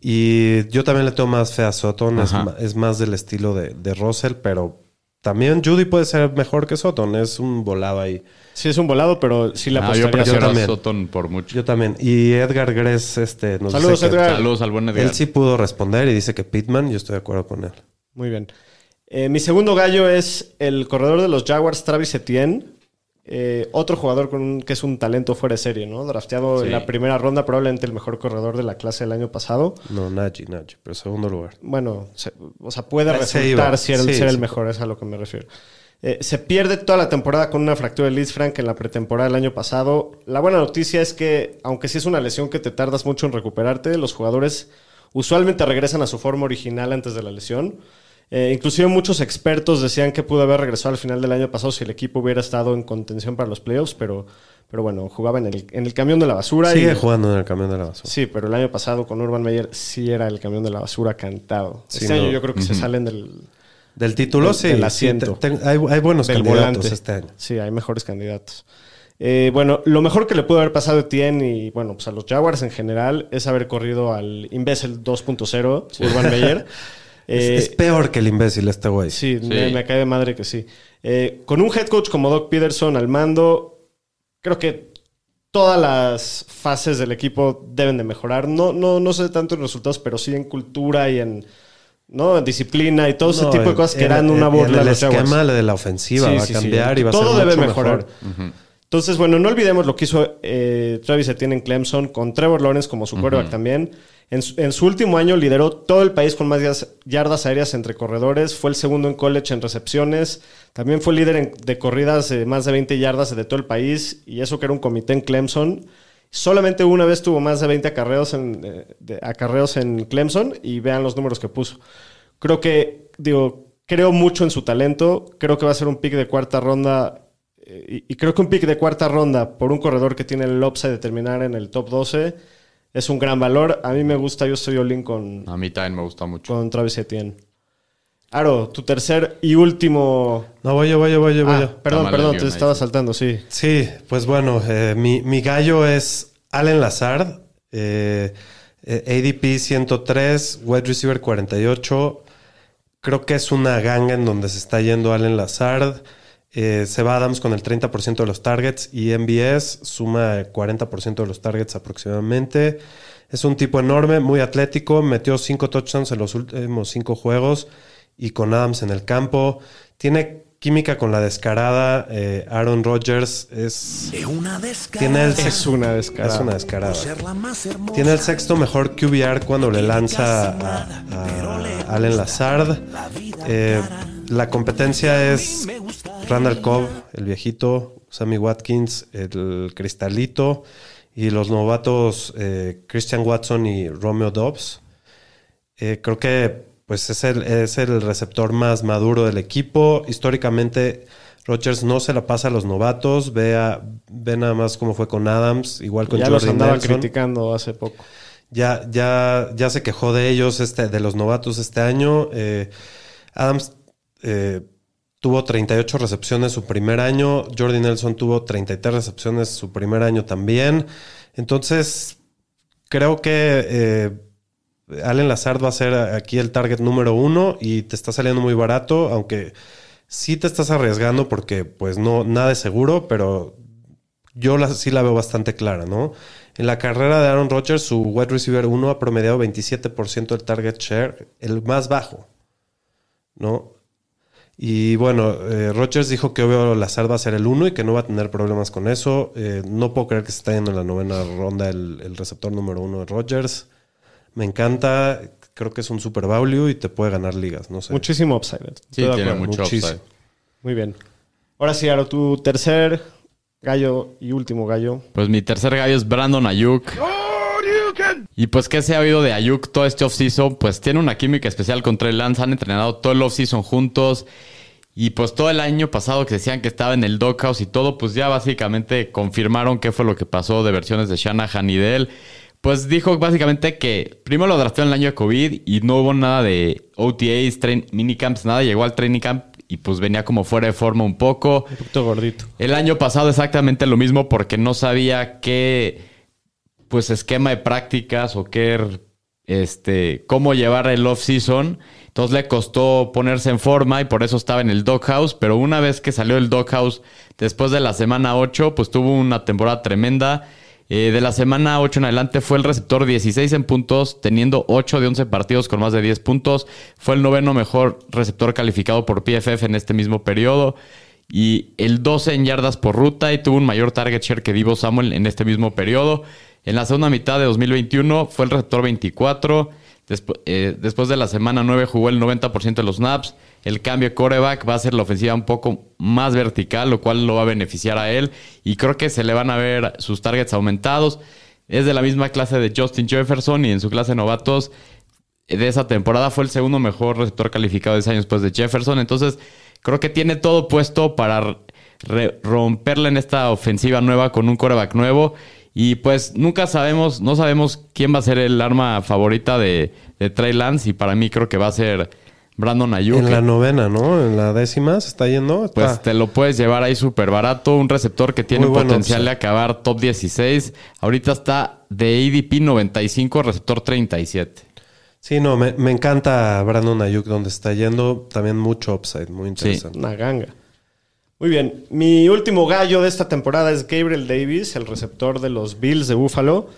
Y yo también le tengo más fe a Sutton. Es más del estilo de, de Russell, pero también Judy puede ser mejor que Sutton. Es un volado ahí. Sí, es un volado, pero sí le Ah, yo prefiero a. Sutton por mucho. Yo también. Y Edgar Gress, este, nos Saludos, dice que Edgar. Saludos al buen Edgar. Él sí pudo responder y dice que Pittman, yo estoy de acuerdo con él. Muy bien. Eh, mi segundo gallo es el corredor de los Jaguars, Travis Etienne. Eh, otro jugador con un- que es un talento fuera de serie, ¿no? Drafteado Sí. en la primera ronda, probablemente el mejor corredor de la clase del año pasado. No, Najee, Najee, pero segundo lugar. Bueno, se- o sea, puede Ah, se resultar iba. ser, Sí, ser el sí. mejor, es a lo que me refiero. Eh, se pierde toda la temporada con una fractura de Liz Frank en la pretemporada del año pasado. La buena noticia es que, aunque sí es una lesión que te tardas mucho en recuperarte, los jugadores usualmente regresan a su forma original antes de la lesión. Eh, inclusive muchos expertos decían que pudo haber regresado al final del año pasado si el equipo hubiera estado en contención para los playoffs, pero, pero bueno, jugaba en el, en el camión de la basura. Sigue y, jugando en el camión de la basura. Sí, pero el año pasado con Urban Meyer sí era el camión de la basura cantado. Sí, este año yo creo que se salen del, Del título, Del- sí. del sí, asiento. te- te- hay, hay buenos del candidatos volante. este año. Sí, hay mejores candidatos. Eh, bueno, lo mejor que le pudo haber pasado a Etienne y bueno, pues a los Jaguars en general es haber corrido al imbécil 2.0, Urban Meyer. *laughs* Es, Eh, es peor que el imbécil este güey. Sí, Sí. Me, me cae de madre que sí. Eh, con un head coach como Doc Peterson al mando, creo que todas las fases del equipo deben de mejorar. No, no, no sé tanto en resultados, pero sí en cultura y en, ¿no? en disciplina y todo ese No, tipo de cosas que eran una burla el esquema de la ofensiva Sí, va sí, a sí. cambiar y va a Todo ser debe mucho mejorar. mejor. Entonces, bueno, no olvidemos lo que hizo eh, Travis Etienne en Clemson con Trevor Lawrence como su quarterback también. En su, en su último año lideró todo el país con más yardas- yardas aéreas entre corredores. Fue el segundo en college en recepciones. También fue líder en- de corridas de más de 20 yardas de todo el país. Y eso que era un comité en Clemson. Solamente una vez tuvo más de 20 acarreos en, eh, de- acarreos en Clemson. Y vean los números que puso. Creo que, digo, creo mucho en su talento. Creo que va a ser un pick de cuarta ronda y, y creo que un pick de cuarta ronda por un corredor que tiene el upside de terminar en el top 12 es un gran valor. A mí me gusta, yo estoy all-in con, A mí también me gusta mucho. con Travis Etienne. Aro, tu tercer y último. No, voy yo, voy yo, voy yo, Ah, perdón, perdón, te ahí, estaba saltando, sí. Sí, pues bueno, eh, mi, mi gallo es Allen Lazard, eh, eh, ADP 103, wide receiver 48. Creo que es una ganga en donde se está yendo Allen Lazard. Eh, se va Adams con el 30% de los targets y MBS suma 40% de los targets aproximadamente. Es un tipo enorme, muy atlético, metió cinco touchdowns en los últimos cinco juegos y con Adams en el campo. Tiene química con la descarada. eh, Aaron Rodgers es... Es una descarada. Tiene el Es sexto, una descarada. es una descarada. Tiene el sexto mejor QBR cuando le lanza a, a Allen Lazard. Eh, la competencia es Randall Cobb, el viejito, Sammy Watkins, el cristalito, y los novatos eh, Christian Watson y Romeo Dobbs. Eh, creo que pues es el, es el receptor más maduro del equipo. Históricamente, Rodgers no se la pasa a los novatos. Ve, a- ve nada más cómo fue con Adams, igual con Ya los Jordy andaba Nelson. criticando hace poco. Ya, ya, ya se quejó de ellos, este, de los novatos este año. Eh, Adams eh, tuvo 38 recepciones su primer año. Jordi Nelson tuvo 33 recepciones su primer año también. Entonces, creo que eh, Allen Lazard va a ser aquí el target número uno y te está saliendo muy barato, aunque sí te estás arriesgando porque pues no, nada es seguro, pero yo sí la veo bastante clara, ¿no? En la carrera de Aaron Rodgers, su wide receiver 1 ha promediado 27% del target share, el más bajo, ¿no? Y bueno, eh, Rodgers dijo que obvio Lazard va a ser el 1 y que no va a tener problemas con eso. Eh, no puedo creer que se está yendo en la novena ronda el, el receptor número 1 de Rodgers. Me encanta, creo que es un super value y te puede ganar ligas, no sé. Muchísimo upside. Sí, Estoy de tiene acuerdo. mucho muchísimo. upside. Muy bien. Ahora sí, Aro, tu tercer gallo y último gallo. Pues mi tercer gallo es Brandon Ayuk. Y pues, ¿qué se ha oído de Ayuk todo este offseason? Pues tiene una química especial con Trey Lance. Han entrenado todo el offseason juntos. Y pues todo el año pasado que decían que estaba en el doghouse y todo, pues ya básicamente confirmaron qué fue lo que pasó de versiones de Shanahan y de él. Pues dijo básicamente que primero lo drafteó en el año de COVID y no hubo nada de OTAs, train, minicamps, nada. Llegó al training camp y pues venía como fuera de forma un poco. Un poquito gordito. El año pasado exactamente lo mismo porque no sabía qué pues esquema de prácticas o qué este cómo llevar el off season. Entonces le costó ponerse en forma y por eso estaba en el doghouse, pero una vez que salió el doghouse después de la semana 8, pues tuvo una temporada tremenda. Eh, de la semana 8 en adelante fue el receptor 16 en puntos, teniendo 8 de 11 partidos con más de 10 puntos. Fue el noveno mejor receptor calificado por PFF en este mismo periodo. Y el 12 en yardas por ruta y tuvo un mayor target share que Divo Samuel en este mismo periodo. En la segunda mitad de 2021 fue el receptor 24. Despu- eh, después de la semana 9 jugó el 90% de los snaps. El cambio de coreback va a ser la ofensiva un poco más vertical, lo cual lo va a beneficiar a él. Y creo que se le van a ver sus targets aumentados. Es de la misma clase de Justin Jefferson y en su clase novatos de esa temporada fue el segundo mejor receptor calificado de ese año después de Jefferson. Entonces, creo que tiene todo puesto para romperle en esta ofensiva nueva con un coreback nuevo. Y pues nunca sabemos, no sabemos quién va a ser el arma favorita de, de Trey Lance. Y para mí creo que va a ser Brandon Ayuk. En la novena, ¿no? En la décima se está yendo. Está- Pues te lo puedes llevar ahí súper barato. Un receptor que tiene un potencial de acabar top 16. Ahorita está de ADP 95, receptor 37. Sí, no, me, me encanta Brandon Ayuk donde está yendo. También mucho upside, muy interesante. Una ganga. Muy bien. Mi último gallo de esta temporada es Gabriel Davis, el receptor de los Bills de Buffalo.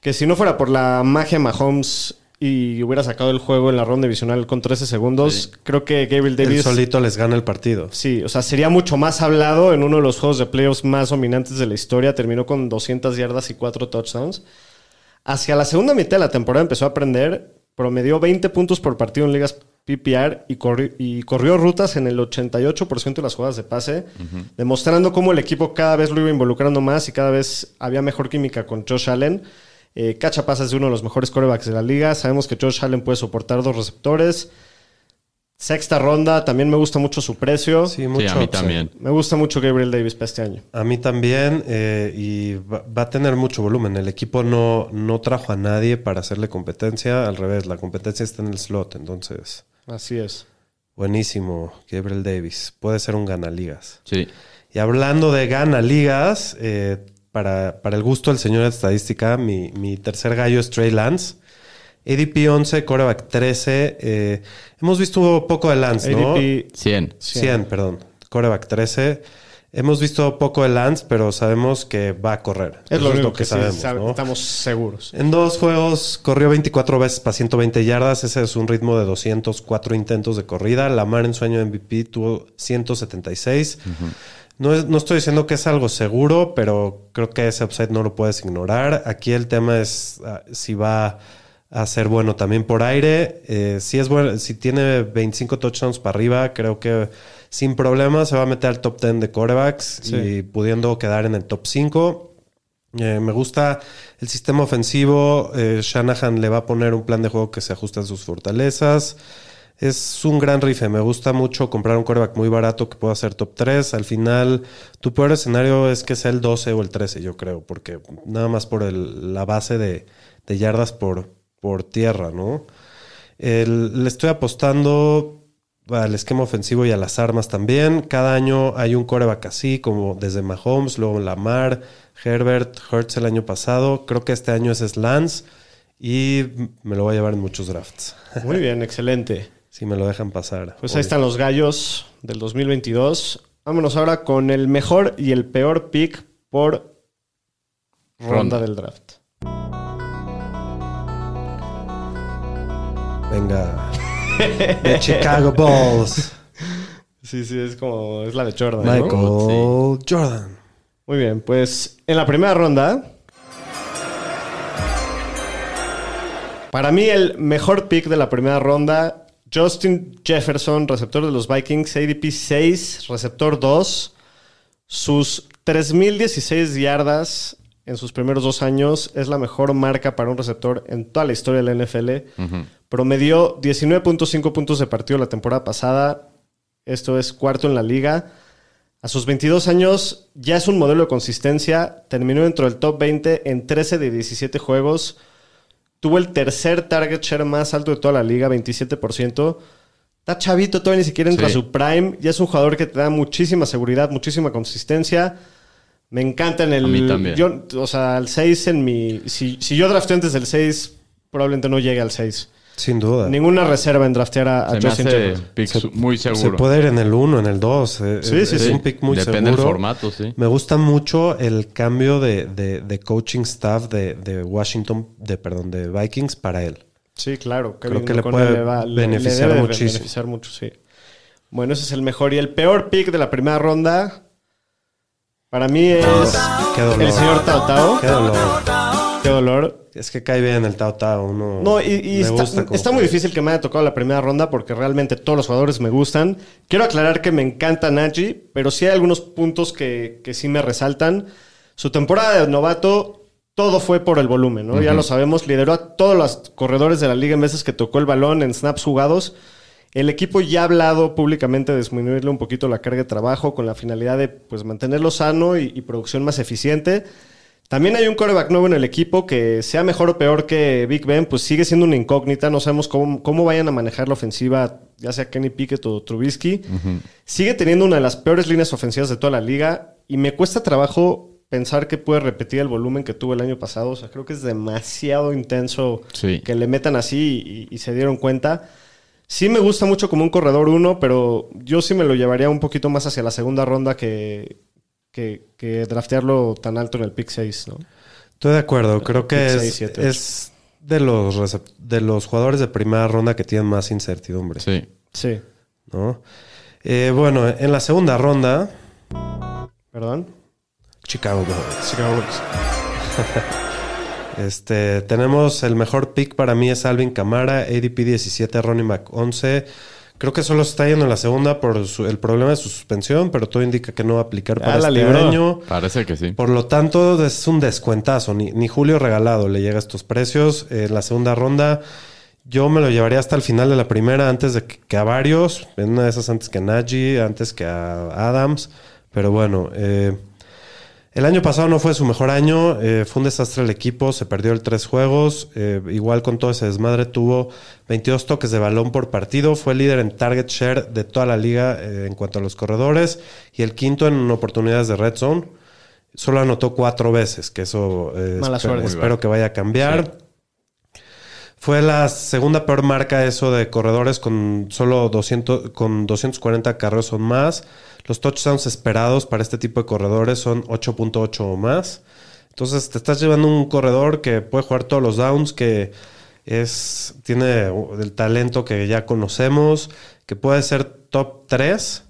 Que si no fuera por la magia Mahomes y hubiera sacado el juego en la ronda divisional con 13 segundos, creo que Gabriel Davis. solito les gana el partido. Sí, o sea, sería mucho más hablado en uno de los juegos de playoffs más dominantes de la historia. Terminó con 200 yardas y 4 touchdowns. Hacia la segunda mitad de la temporada empezó a aprender, promedió 20 puntos por partido en ligas PPR y, corri- y corrió rutas en el 88% de las jugadas de pase, demostrando cómo el equipo cada vez lo iba involucrando más y cada vez había mejor química con Josh Allen. Eh, Cacha pasa es uno de los mejores corebacks de la liga. Sabemos que Josh Allen puede soportar dos receptores. Sexta ronda, también me gusta mucho su precio. Sí, mucho Sí, a mí también. Me gusta mucho Gabriel Davis para este año. A mí también, eh, y va, va a tener mucho volumen. El equipo no, no trajo a nadie para hacerle competencia. Al revés, la competencia está en el slot. Entonces, Así es. buenísimo, Gabriel Davis. Puede ser un ganaligas. Sí. Y hablando de ganaligas, eh, para, para el gusto del señor de estadística, mi, mi tercer gallo es Trey Lance. ADP 11, coreback 13. eh, hemos visto un poco de Lance, ¿no? ADP 100. 100, perdón. coreback 13. Hemos visto poco de Lance, pero sabemos que va a correr. Es lo único que, sí sabemos, sabe- ¿no? estamos seguros. En dos juegos corrió 24 veces para 120 yardas. Ese es un ritmo de 204 intentos de corrida. Lamar en su año MVP tuvo 176. no, es- no estoy diciendo que es algo seguro, pero creo que ese upside no lo puedes ignorar. Aquí el tema es ah, si va a ser bueno también por aire. Eh, si, es bueno, si tiene 25 touchdowns para arriba, creo que sin problema se va a meter al top 10 de quarterbacks Sí. y pudiendo quedar en el top 5. Eh, me gusta el sistema ofensivo. Eh, Shanahan le va a poner un plan de juego que se ajuste a sus fortalezas. Es un gran rife. Me gusta mucho comprar un quarterback muy barato que pueda ser top 3. Al final, tu peor escenario es que sea el 12 o el 13, yo creo, porque nada más por el- la base de, de yardas por, por tierra, ¿no? El- le estoy apostando al esquema ofensivo y a las armas también. Cada año hay un coreback así, como desde Mahomes, luego Lamar, Herbert, Hurts el año pasado. Creo que este año ese es Lance y me lo voy a llevar en muchos drafts. Muy bien, excelente. *laughs* si me lo dejan pasar. Pues ahí están los gallos del 2022. Vámonos ahora con el mejor y el peor pick por ronda Ronda. del draft. Venga. The Chicago Bulls. Sí, sí, es como. Es la de Jordan. ¿no? Michael Jordan. Muy bien, pues en la primera ronda. Para mí, el mejor pick de la primera ronda, Justin Jefferson, receptor de los Vikings, ADP 6, receptor 2. Sus 3.016 yardas en sus primeros dos años es la mejor marca para un receptor en toda la historia de la NFL. Promedió 19.5 puntos de partido la temporada pasada. Esto es cuarto en la liga. A sus 22 años ya es un modelo de consistencia. Terminó dentro del top 20 en 13 de 17 juegos. Tuvo el tercer target share más alto de toda la liga, 27%. Está chavito, todavía ni siquiera entra Sí. a su prime. Ya es un jugador que te da muchísima seguridad, muchísima consistencia. Me encanta en el. A mí también. Yo, o sea, el 6 en mi. Si, si yo drafteo antes del 6, probablemente no llegue al 6. Sin duda. Ninguna reserva en draftear a, a Se Justin Jefferson. pick Se- muy Se seguro. puede ir en el 1, en el 2. eh, Sí, es, sí, es sí. un pick muy Depende seguro. del formato, sí. Me gusta mucho el cambio de, de- de coaching staff de, de Washington, de perdón, de Vikings para él. Sí, claro. Creo que le puede beneficiar debe de muchísimo. beneficiar mucho, sí. Bueno, ese es el mejor. Y el peor pick de la primera ronda, para mí es Qué dolor. el señor Tao Tao. Qué dolor. Qué dolor. Es que cae bien el Tao Tao. Uno No, y, y me está, gusta cómo está muy difícil que me haya tocado la primera ronda porque realmente todos los jugadores me gustan. Quiero aclarar que me encanta Najee, pero sí hay algunos puntos que, que sí me resaltan. Su temporada de novato, todo fue por el volumen, ¿no? Ya lo sabemos, lideró a todos los corredores de la liga en veces que tocó el balón en snaps jugados. El equipo ya ha hablado públicamente de disminuirle un poquito la carga de trabajo con la finalidad de pues, mantenerlo sano y, y producción más eficiente. También hay un coreback nuevo en el equipo que sea mejor o peor que Big Ben, pues sigue siendo una incógnita. No sabemos cómo, cómo vayan a manejar la ofensiva, ya sea Kenny Pickett o Trubisky. Sigue teniendo una de las peores líneas ofensivas de toda la liga y me cuesta trabajo pensar que puede repetir el volumen que tuvo el año pasado. O sea, creo que es demasiado intenso Sí. que le metan así y, y se dieron cuenta. Sí me gusta mucho como un corredor uno, pero yo sí me lo llevaría un poquito más hacia la segunda ronda que, que, que draftearlo tan alto en el pick 6, ¿no? Estoy de acuerdo. Creo que es, es de, los de los jugadores de primera ronda que tienen más incertidumbre. Sí. Sí. ¿no? Eh, bueno, en la segunda ronda, ¿Perdón? Chicago Bulls. *laughs* Este, tenemos el mejor pick para mí es Alvin Camara, ADP 17, Ronnie Mac 11. Creo que solo se está yendo en la segunda por su- el problema de su suspensión, pero todo indica que no va a aplicar para Ah, la este libró. año. Parece que sí. Por lo tanto, es un descuentazo. Ni, ni Julio Regalado le llega a estos precios. En la segunda ronda, yo me lo llevaría hasta el final de la primera, antes de que, que a varios. En una de esas antes que a Najee, antes que a Adams. Pero bueno, eh, el año pasado no fue su mejor año. eh, fue un desastre el equipo. Se perdió el tres juegos. eh, igual con todo ese desmadre, tuvo 22 toques de balón por partido. Fue líder en target share de toda la liga eh, en cuanto a los corredores. Y el quinto en oportunidades de red zone. Solo anotó cuatro veces, que eso Mala espero, suerte. espero que vaya a cambiar. Fue la segunda peor marca eso de corredores con solo 200, con 240 carreros o más. Los touchdowns esperados para este tipo de corredores son 8.8 o más. Entonces te estás llevando un corredor que puede jugar todos los downs, que es, tiene el talento que ya conocemos, que puede ser top 3.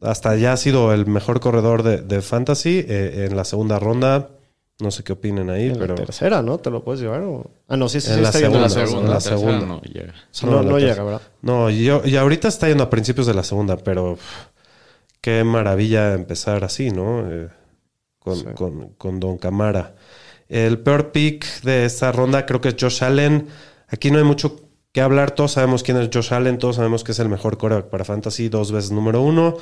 Hasta ya ha sido el mejor corredor de, de fantasy eh, en la segunda ronda. No sé qué opinen ahí, En pero la tercera, ¿no? ¿Te lo puedes llevar? o- Ah, no, sí, sí, En sí la está yendo En a la segunda, la segunda. no llega. No, la no tercera. llega, ¿verdad? No, y yo, y ahorita está yendo a principios de la segunda, pero qué maravilla empezar así, ¿no? Eh, con, Sí. con- con Don Camara. El peor pick de esta ronda creo que es Josh Allen. Aquí no hay mucho que hablar. Todos sabemos quién es Josh Allen. Todos sabemos que es el mejor coreback para Fantasy, dos veces número uno.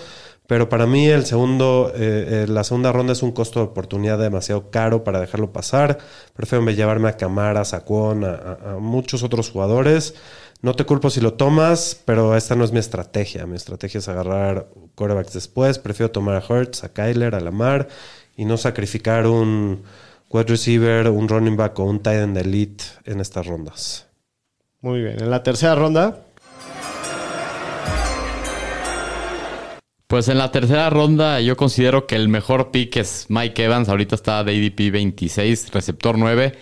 Pero para mí el segundo, eh, eh, la segunda ronda es un costo de oportunidad demasiado caro para dejarlo pasar. Prefiero llevarme a Camara, a Saquon, a, a- a muchos otros jugadores. No te culpo si lo tomas, pero esta no es mi estrategia. Mi estrategia es agarrar corebacks después. Prefiero tomar a Hurts, a Kyler, a Lamar y no sacrificar un wide receiver, un running back o un tight end elite en estas rondas. Muy bien. En la tercera ronda, Pues en la tercera ronda yo considero que el mejor pick es Mike Evans. Ahorita está de ADP 26, receptor 9.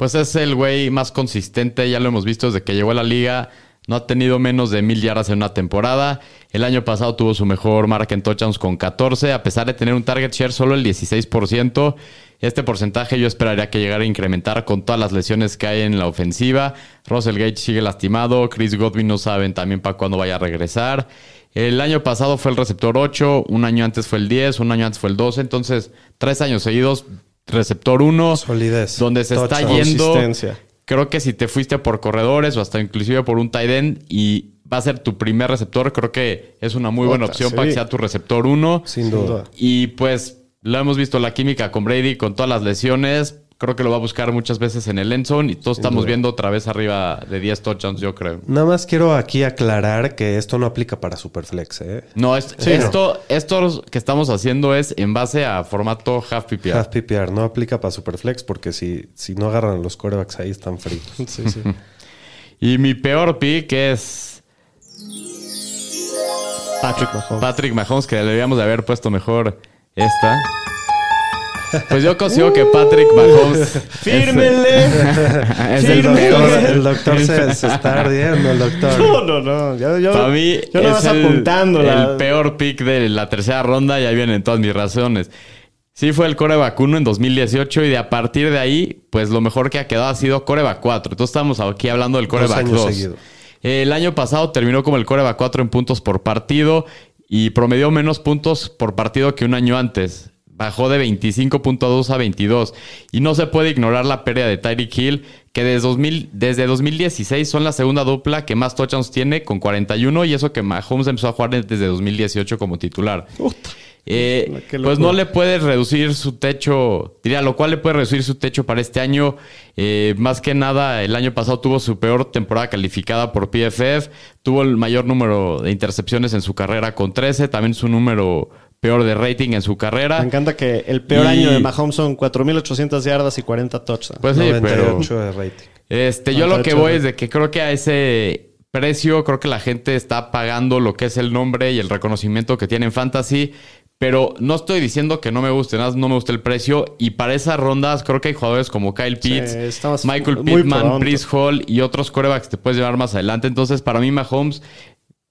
Pues es el güey más consistente. Ya lo hemos visto desde que llegó a la liga. No ha tenido menos de mil yardas en una temporada. El año pasado tuvo su mejor marca en touchdowns con 14. A pesar de tener un target share solo el 16%. Este porcentaje yo esperaría que llegara a incrementar con todas las lesiones que hay en la ofensiva. Russell Gage sigue lastimado. Chris Godwin no saben también para cuándo vaya a regresar. El año pasado fue el receptor 8, un año antes fue el 10, un año antes fue el 12. Entonces, tres años seguidos, receptor 1. Solidez. Donde se está yendo. Creo que si te fuiste por corredores o hasta inclusive por un tight end y va a ser tu primer receptor, creo que es una muy buena opción sí. para que sea tu receptor 1. Sin duda. duda. Y pues lo hemos visto la química con Brady con todas las lesiones. Creo que lo va a buscar muchas veces en el end zone y todos estamos viendo otra vez arriba de 10 touchdowns, yo creo. Nada más quiero aquí aclarar que esto no aplica para Superflex, ¿eh? No, es- esto, esto que estamos haciendo es en base a formato half PPR. Half PPR no aplica para Superflex porque si, si no agarran los corebacks ahí están fritos. *laughs* sí, sí. *laughs* Y mi peor pick es Patrick Mahomes. Patrick Mahomes, que le deberíamos de haber puesto mejor esta. Pues yo consigo que Patrick Mahomes. ¡Fírmele! *laughs* Es el doctor, peor. el doctor se, se está ardiendo, el doctor. No, no, no. Yo, yo, Para mí yo no es vas el, apuntando. el peor pick de la tercera ronda. Ya vienen todas mis razones. Sí fue el coreback 1 en 2018 y de a partir de ahí, pues lo mejor que ha quedado ha sido coreback 4. Entonces estamos aquí hablando del coreback años 2. seguidos. El año pasado terminó como el coreback 4 en puntos por partido y promedió menos puntos por partido que un año antes. Bajó de 25.2 a 22. Y no se puede ignorar la pérdida de Tyreek Hill, que desde, 2000 desde 2016 son la segunda dupla que más touchdowns tiene, con 41, y eso que Mahomes empezó a jugar desde 2018 como titular. Eh, pues no le puede reducir su techo, diría, lo cual le puede reducir su techo para este año. Eh, más que nada, el año pasado tuvo su peor temporada calificada por PFF, tuvo el mayor número de intercepciones en su carrera con 13, también su número peor de rating en su Me carrera. encanta que el peor Y- año de Mahomes son 4.800 yardas y 40 touchdowns. Pues sí, pero 98 de rating. este, yo lo que voy es de que creo que a ese precio, creo que la gente está pagando lo que es el nombre y el reconocimiento que tiene en Fantasy. Pero no estoy diciendo que no me guste, nada, más no me gusta el precio. Y para esas rondas, creo que hay jugadores como Kyle Pitts, Michael Pittman. Chris Hall y otros corebacks que te puedes llevar más adelante. Entonces, para mí, Mahomes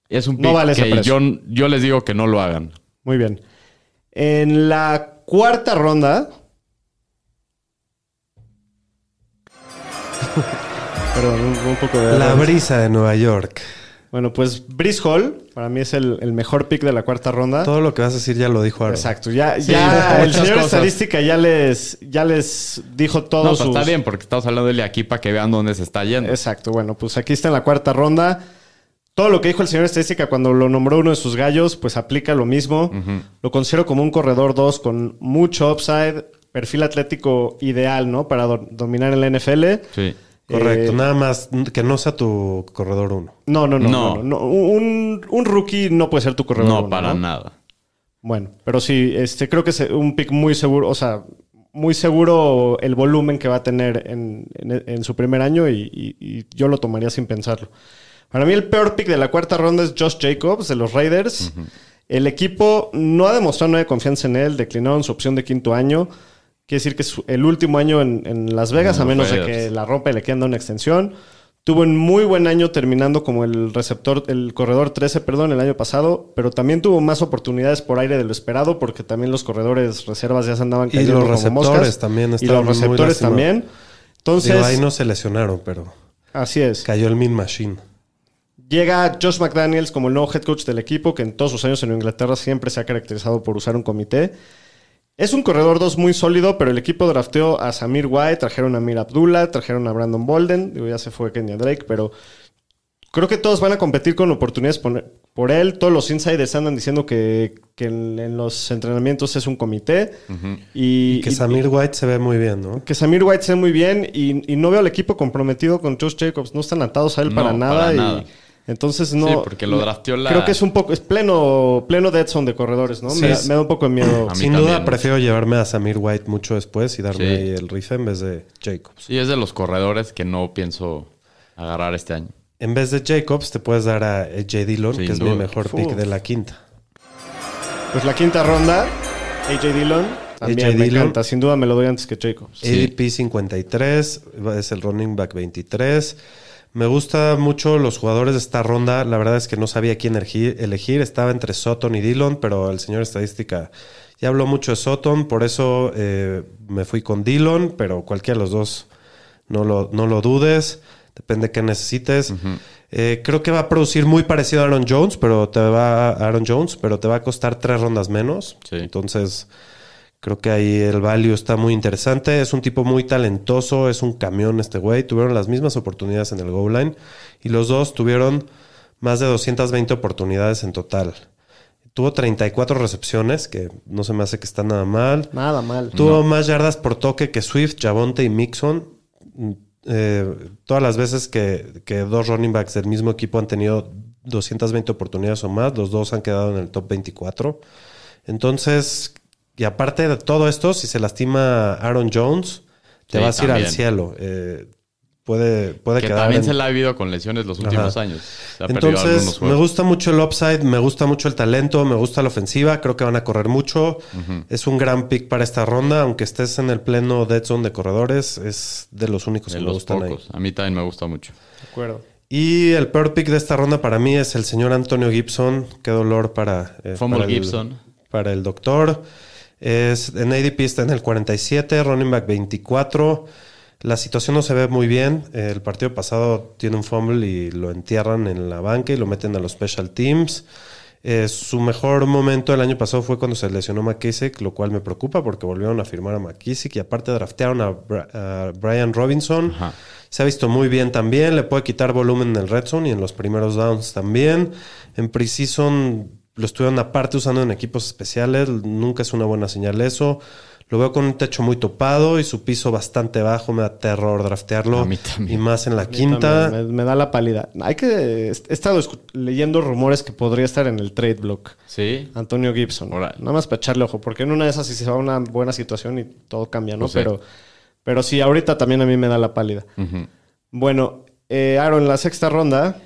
es un No pick vale ese que yo, yo les digo que no lo hagan. Muy bien. En la cuarta ronda. *laughs* Perdón, un, un poco de. La brisa de Nueva York. Bueno, pues Brice Hall, para mí es el, el mejor pick de la cuarta ronda. Todo lo que vas a decir ya lo dijo Aaron. Exacto, ya, Sí, ya el señor cosas. estadística ya les, ya les dijo todo No, pues sus- está bien, porque estamos hablando de él aquí para que vean dónde se está yendo. Exacto, bueno, pues aquí está en la cuarta ronda. Todo lo que dijo el señor estadística cuando lo nombró uno de sus gallos, pues aplica lo mismo. Lo considero como un corredor 2 con mucho upside, perfil atlético ideal, ¿no? Para do- dominar en la NFL. Sí. Correcto. Eh, Nada más que no sea tu corredor 1. No, no, no. No. no, no. Un, un rookie no puede ser tu corredor. No, uno, para nada. Bueno, pero sí, este, creo que es un pick muy seguro, o sea, muy seguro el volumen que va a tener en, en- en su primer año y, y- y yo lo tomaría sin pensarlo. Para mí el peor pick de la cuarta ronda es Josh Jacobs de los Raiders. El equipo no ha demostrado nada de confianza en él, declinaron su opción de quinto año. Quiere decir que es el último año en, en Las Vegas, a los menos de que la rompa y le quieran dar una extensión. Tuvo un muy buen año terminando como el receptor, el corredor 13, perdón, el año pasado, pero también tuvo más oportunidades por aire de lo esperado porque también los corredores reservas ya se andaban Y cayendo los como receptores moscas. también Y los receptores también. Entonces, Digo, ahí no se lesionaron, pero así es. cayó el Min Machine. Llega Josh McDaniels como el nuevo head coach del equipo, que en todos sus años en Inglaterra siempre se ha caracterizado por usar un comité. Es un corredor 2 muy sólido, pero el equipo drafteó a Samir White, trajeron a Amir Abdullah, trajeron a Brandon Bolden, digo, ya se fue Kenya Drake, pero creo que todos van a competir con oportunidades por, por él. Todos los insiders andan diciendo que, que en, en los entrenamientos es un comité. y, Y que y- Samir White se ve muy bien, ¿no? que Samir White se ve muy bien y, y no veo al equipo comprometido con Josh Jacobs. No están atados a él No, para nada. para y nada. Entonces no. Sí, porque lo drafteó la- Creo que es un poco. Es pleno, pleno dead zone de corredores, ¿no? Sí, me, da- es- me da un poco de miedo. A mí Sin también duda prefiero llevarme a Samir White mucho después y darme Sí. ahí el rife en vez de Jacobs. Sí, es de los corredores que no pienso agarrar este año. En vez de Jacobs te puedes dar a J. Dillon, Sin que es mi mejor pick de la quinta. Pues la quinta ronda, AJ Dillon. También A.J. me Dillon. encanta. Sin duda me lo doy antes que Jacobs. Sí. ADP 53, es el running back 23. Me gusta mucho los jugadores de esta ronda. La verdad es que no sabía quién elegir. Estaba entre Sutton y Dillon, pero el señor estadística ya habló mucho de Sutton. Por eso eh, me fui con Dillon, pero cualquiera de los dos no lo, no lo dudes. Depende de qué necesites. Eh, creo que va a producir muy parecido a Aaron Jones, pero te va Aaron Jones, pero te va a costar tres rondas menos. Sí. Entonces, Creo que ahí el value está muy interesante. Es un tipo muy talentoso, es un camión este güey. Tuvieron las mismas oportunidades en el goal line y los dos tuvieron más de 220 oportunidades en total. Tuvo 34 recepciones, que no se me hace que está nada mal. Nada mal. Tuvo más yardas por toque que Swift, Javonte y Mixon. Mm, eh, todas las veces que, que dos running backs del mismo equipo han tenido 220 oportunidades o más, los dos han quedado en el top 24. Entonces, y aparte de todo esto, si se lastima Aaron Jones, te Sí, vas a ir al cielo. Eh, puede puede Que quedar también en- se la ha vivido con lesiones los últimos Ajá. años. Se ha entonces, me gusta mucho el upside, me gusta mucho el talento, me gusta la ofensiva, creo que van a correr mucho. Es un gran pick para esta ronda, aunque estés en el pleno dead zone de corredores, es de los únicos de que me gustan ahí. pocos. A mí también me gusta mucho. De acuerdo. Y el peor pick de esta ronda para mí es el señor Antonio Gibson. Qué dolor para, eh, Fumble para el- Gibson. para el doctor. Es, en ADP está en el 47, running back 24. La situación no se ve muy bien. El partido pasado tiene un fumble y lo entierran en la banca y lo meten a los special teams. Eh, su mejor momento el año pasado fue cuando se lesionó McKissick, lo cual me preocupa porque volvieron a firmar a McKissick y aparte draftearon a, Bra- a Brian Robinson. Ajá. Se ha visto muy bien también. Le puede quitar volumen en el red zone y en los primeros downs también. En Precision lo estuvieron aparte usando en equipos especiales. Nunca es una buena señal eso. Lo veo con un techo muy topado y su piso bastante bajo. Me da terror draftearlo. A mí también. Y más en la A quinta. Me, me da la pálida. Hay que. He estado leyendo rumores que podría estar en el trade block. Sí. Antonio Gibson. Órale. Nada más para echarle ojo, porque en una de esas sí se va a una buena situación y todo cambia, ¿no? Pues sí. pero, pero sí, ahorita también a mí me da la pálida. Bueno, eh, Aaron, la sexta ronda.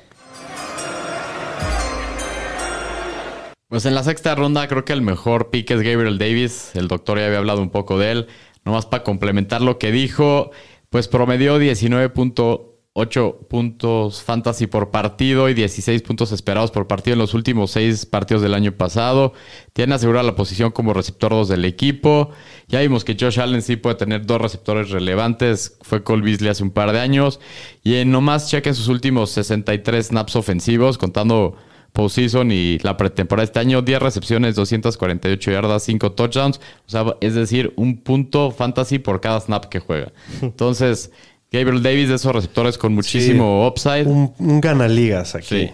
Pues en la sexta ronda creo que el mejor pick es Gabriel Davis. El doctor ya había hablado un poco de él. Nomás para complementar lo que dijo, pues promedió 19.8 puntos fantasy por partido y 16 puntos esperados por partido en los últimos seis partidos del año pasado. Tiene asegurada la posición como receptor 2 del equipo. Ya vimos que Josh Allen sí puede tener dos receptores relevantes. Fue Cole Beasley hace un par de años. Y en nomás cheque sus últimos 63 snaps ofensivos, contando postseason y la pretemporada este año, 10 recepciones, 248 yardas, 5 touchdowns. O sea, es decir, un punto fantasy por cada snap que juega. *laughs* Entonces, Gabriel Davis de esos receptores con muchísimo upside. Un, un ganaligas aquí. Sí.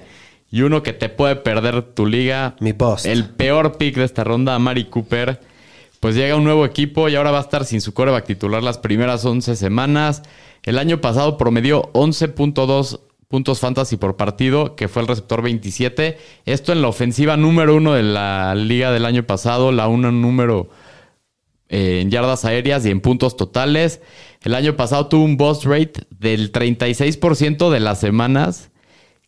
Y uno que te puede perder tu liga. Mi bust. El peor pick de esta ronda, Mari Cooper. Pues llega un nuevo equipo y ahora va a estar sin su coreback titular las primeras 11 semanas. El año pasado promedió 11.2 puntos fantasy por partido, que fue el receptor 27. Esto en la ofensiva número uno de la liga del año pasado, la una número eh, en yardas aéreas y en puntos totales. El año pasado tuvo un boss rate del 36% de las semanas,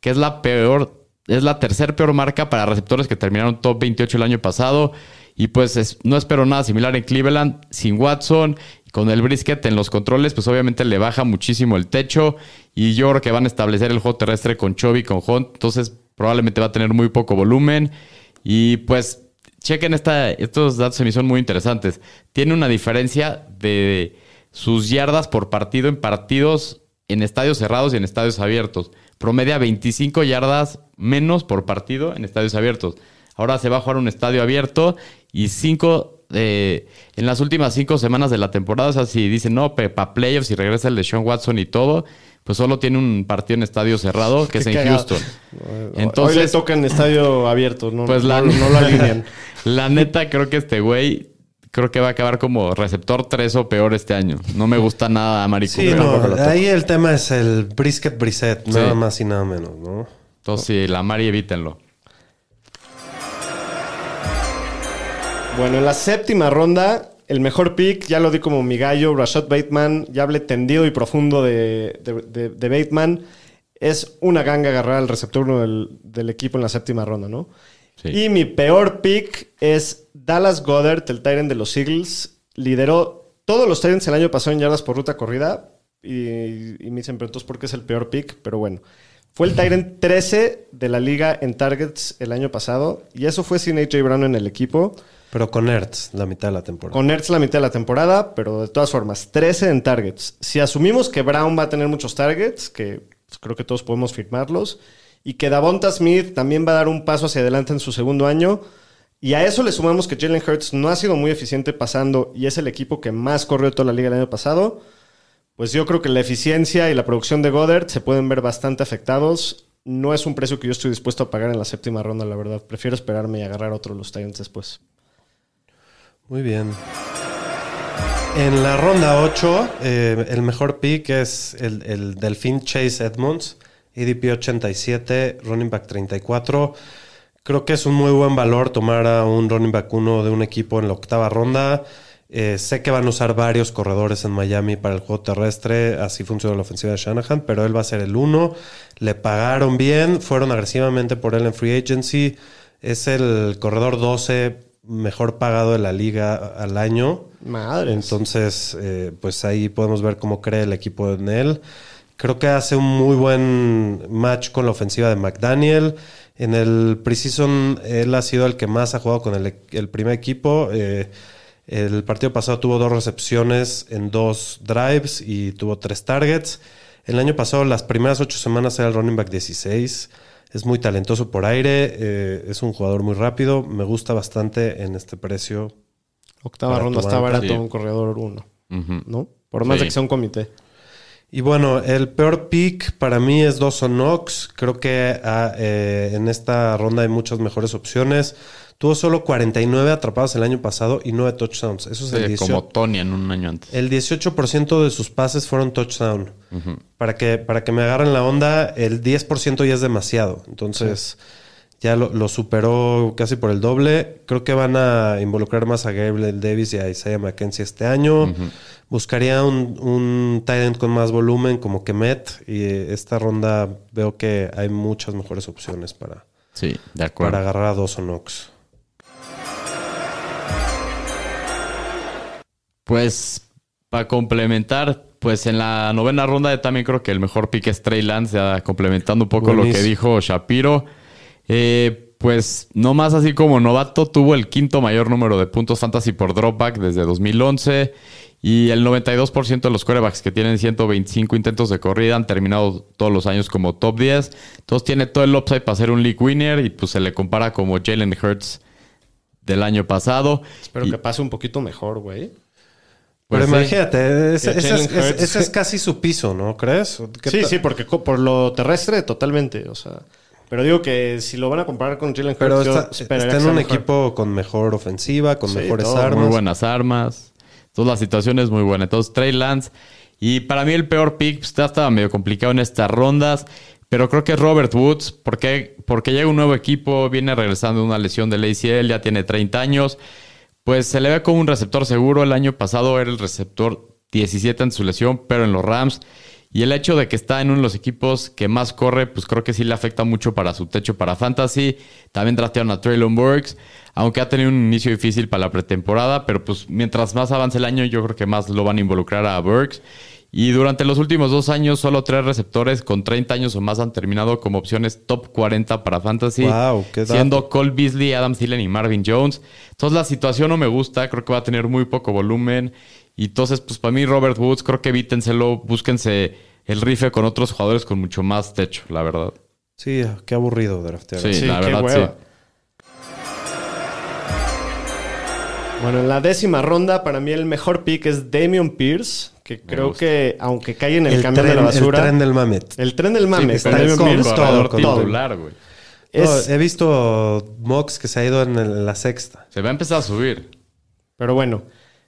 que es la peor, es la tercer peor marca para receptores que terminaron top 28 el año pasado. Y pues es- no espero nada similar en Cleveland, sin Watson, con el brisket en los controles, pues obviamente le baja muchísimo el techo. Y yo creo que van a establecer el juego terrestre con Chovy, con Hunt, entonces probablemente va a tener muy poco volumen. Y pues chequen esta, estos datos se me son muy interesantes. Tiene una diferencia de sus yardas por partido en partidos en estadios cerrados y en estadios abiertos. Promedia 25 yardas menos por partido en estadios abiertos. Ahora se va a jugar un estadio abierto y cinco eh, en las últimas cinco semanas de la temporada. O sea, si dicen no, para playoffs y regresa el de Sean Watson y todo, pues solo tiene un partido en estadio cerrado que es *laughs* en cagado. Houston. Hoy le Entonces, toca en estadio abierto, no, pues la, no, no lo alinean. *laughs* la neta, creo que este güey, creo que va a acabar como receptor 3 o peor este año. No me gusta nada Amari Sí, no, ahí el tema es el brisket Sí. nada más y nada menos, ¿no? Entonces, sí, la Mari evítenlo. Bueno, en la séptima ronda, el mejor pick, ya lo di como mi gallo, Rashad Bateman. Ya hablé tendido y profundo de, de- de- de Bateman. Es una ganga agarrar al receptor uno del, del equipo en la séptima ronda, ¿no? Sí. Y mi peor pick es Dallas Goddard, el Tyrant de los Eagles. Lideró todos los Tyrants el año pasado en yardas por ruta corrida. Y, y me dicen, pero entonces, ¿por qué es el peor pick? Pero bueno. Fue el Tyrant 13 de la liga en targets el año pasado. Y eso fue sin AJ Brown en el equipo. Pero con Ertz, la mitad de la temporada. Con Ertz la mitad de la temporada, pero de todas formas, 13 en targets. Si asumimos que Brown va a tener muchos targets, que pues, creo que todos podemos firmarlos, y que Davonta Smith también va a dar un paso hacia adelante en su segundo año, y a eso le sumamos que Jalen Hurts no ha sido muy eficiente pasando y es el equipo que más corrió toda la liga el año pasado, pues yo creo que la eficiencia y la producción de Goddard se pueden ver bastante afectados. No es un precio que yo estoy dispuesto a pagar en la séptima ronda, la verdad. Prefiero esperarme y agarrar otro de los Titans después. Muy bien. En la ronda 8, eh, el mejor pick es el, el Delfín Chase Edmonds, ADP 87, running back 34. Creo que es un muy buen valor tomar a un running back 1 de un equipo en la octava ronda. Eh, sé que van a usar varios corredores en Miami para el juego terrestre, así funciona la ofensiva de Shanahan, pero él va a ser el 1. Le pagaron bien, fueron agresivamente por él en free agency. Es el corredor 12 mejor pagado de la liga al año. Madre. Entonces, eh, pues ahí podemos ver cómo cree el equipo en él. Creo que hace un muy buen match con la ofensiva de McDaniel. En el preseason, él ha sido el que más ha jugado con el, el primer equipo. Eh, el partido pasado tuvo dos recepciones en dos drives y tuvo tres targets. El año pasado, las primeras ocho semanas era el running back 16. Es muy talentoso por aire, eh, es un jugador muy rápido. Me gusta bastante en este precio. Octava ronda está barato Sí. un corredor uno. ¿no? Por más Sí. de que sea un comité. Y bueno, el peor pick para mí es Dawson Knox. Creo que ah, eh, en esta ronda hay muchas mejores opciones. Tuvo solo 49 atrapados el año pasado y 9 touchdowns. Eso es Sí, el 18. como Tony en un año antes. El 18% de sus pases fueron touchdown. para, que, para que me agarren la onda, el 10% ya es demasiado. Entonces, ya lo, lo superó casi por el doble. Creo que van a involucrar más a Gabriel Davis y a Isaiah McKenzie este año. Buscaría un, un tight end con más volumen como Kemet. Y esta ronda veo que hay muchas mejores opciones para, Sí, de para acuerdo. agarrar a Dawson Knox. Pues para complementar, pues en la novena ronda también creo que el mejor pick es Trey Lance, ya complementando un poco lo que dijo Shapiro. Eh, pues no más así como novato, tuvo el quinto mayor número de puntos fantasy por dropback desde 2011 y el 92% de los quarterbacks que tienen 125 intentos de corrida han terminado todos los años como top 10. Entonces tiene todo el upside para ser un league winner y pues se le compara como Jalen Hurts del año pasado. Espero Y- que pase un poquito mejor, güey. Pues Pero sí. imagínate, ese, es, ese- Hurts- ese es casi su piso, ¿no crees? ¿Qué Sí, sí, porque por lo terrestre, totalmente. O sea, pero digo que si lo van a comparar con Jalen Hurts, Pero está, está en un equipo con mejor ofensiva, con Sí, mejores todo, armas. Muy buenas armas. Entonces la situación es muy buena. Entonces Trey Lance. Y para mí el peor pick pues, ya estaba medio complicado en estas rondas. Pero creo que es Robert Woods. Porque, porque llega un nuevo equipo, viene regresando de una lesión del ACL, ya tiene 30 años. Pues se le ve como un receptor seguro. El año pasado era el receptor 17 en su lesión, pero en los Rams. Y el hecho de que está en uno de los equipos que más corre, pues creo que sí le afecta mucho para su techo para fantasy. También trastearon a Traylon Burks, aunque ha tenido un inicio difícil para la pretemporada, pero pues mientras más avance el año, yo creo que más lo van a involucrar a Burks. Y durante los últimos dos años, solo tres receptores con 30 años o más han terminado como opciones top 40 para fantasy. Wow, qué siendo Cole Beasley, Adam Thielen y Marvin Jones. Entonces la situación no me gusta, creo que va a tener muy poco volumen. Y entonces, pues para mí, Robert Woods, creo que evítenselo, búsquense el rife con otros jugadores con mucho más techo, la verdad. Sí, qué aburrido draftear. Sí, Sí, la qué verdad, hueva. sí. Bueno, en la décima ronda, para mí el mejor pick es Damian Pierce, que creo gusta. que, aunque cae en el, El, camión tren, de la basura, el tren del mamet. el tren del mame, Sí, con pero Damian es un Pierce, todo, todo. titular, güey. No, he visto mocks que se ha ido en el- la sexta. Se va a empezar a subir. Pero bueno,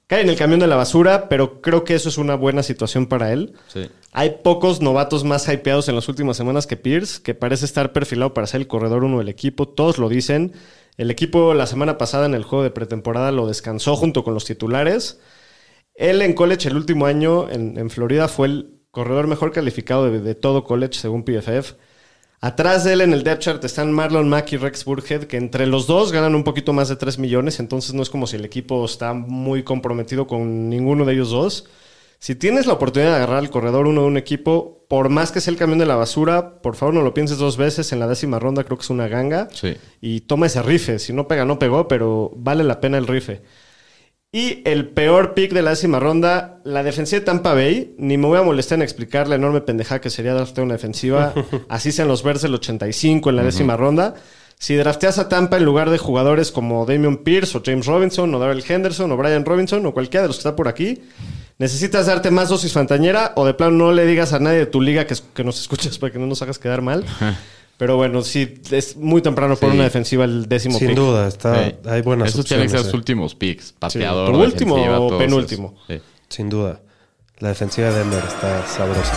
cae en el camión de la basura, pero creo que eso es una buena situación para él. Sí. Hay pocos novatos más hypeados en las últimas semanas que Pierce, que parece estar perfilado para ser el corredor uno del equipo. Todos lo dicen. El equipo la semana pasada en el juego de pretemporada lo descansó junto con los titulares. Él en college el último año en, Florida fue el corredor mejor calificado de, de todo college según PFF. Atrás de él en el depth chart están Marlon Mack y Rex Burkhead, que entre los dos ganan un poquito más de 3 millones, entonces no es como si el equipo está muy comprometido con ninguno de ellos dos. Si tienes la oportunidad de agarrar al corredor uno de un equipo, por más que sea el camión de la basura, por favor no lo pienses dos veces. En la décima ronda creo que es una ganga. Sí. Y toma ese rife. Si no pega, no pegó, pero vale la pena el rife. Y el peor pick de la décima ronda, la defensiva de Tampa Bay. Ni me voy a molestar en explicar la enorme pendejada que sería draftear una defensiva. *laughs* Así sean los Bears del 85 en la décima ronda. Si drafteas a Tampa en lugar de jugadores como Damian Pierce o James Robinson o Darrell Henderson o Brian Robinson o cualquiera de los que está por aquí, necesitas darte más dosis fantañera o de plano no le digas a nadie de tu liga que, que nos escuches para que no nos hagas quedar mal. Pero bueno, sí, es muy temprano por Sí. una defensiva el décimo Sin pick. duda, está, Sí. hay buenas Esos tienen que ser los eh. últimos picks. Pateador, ¿Tu último o penúltimo? Sí. Sin duda. La defensiva de Denver está sabrosa.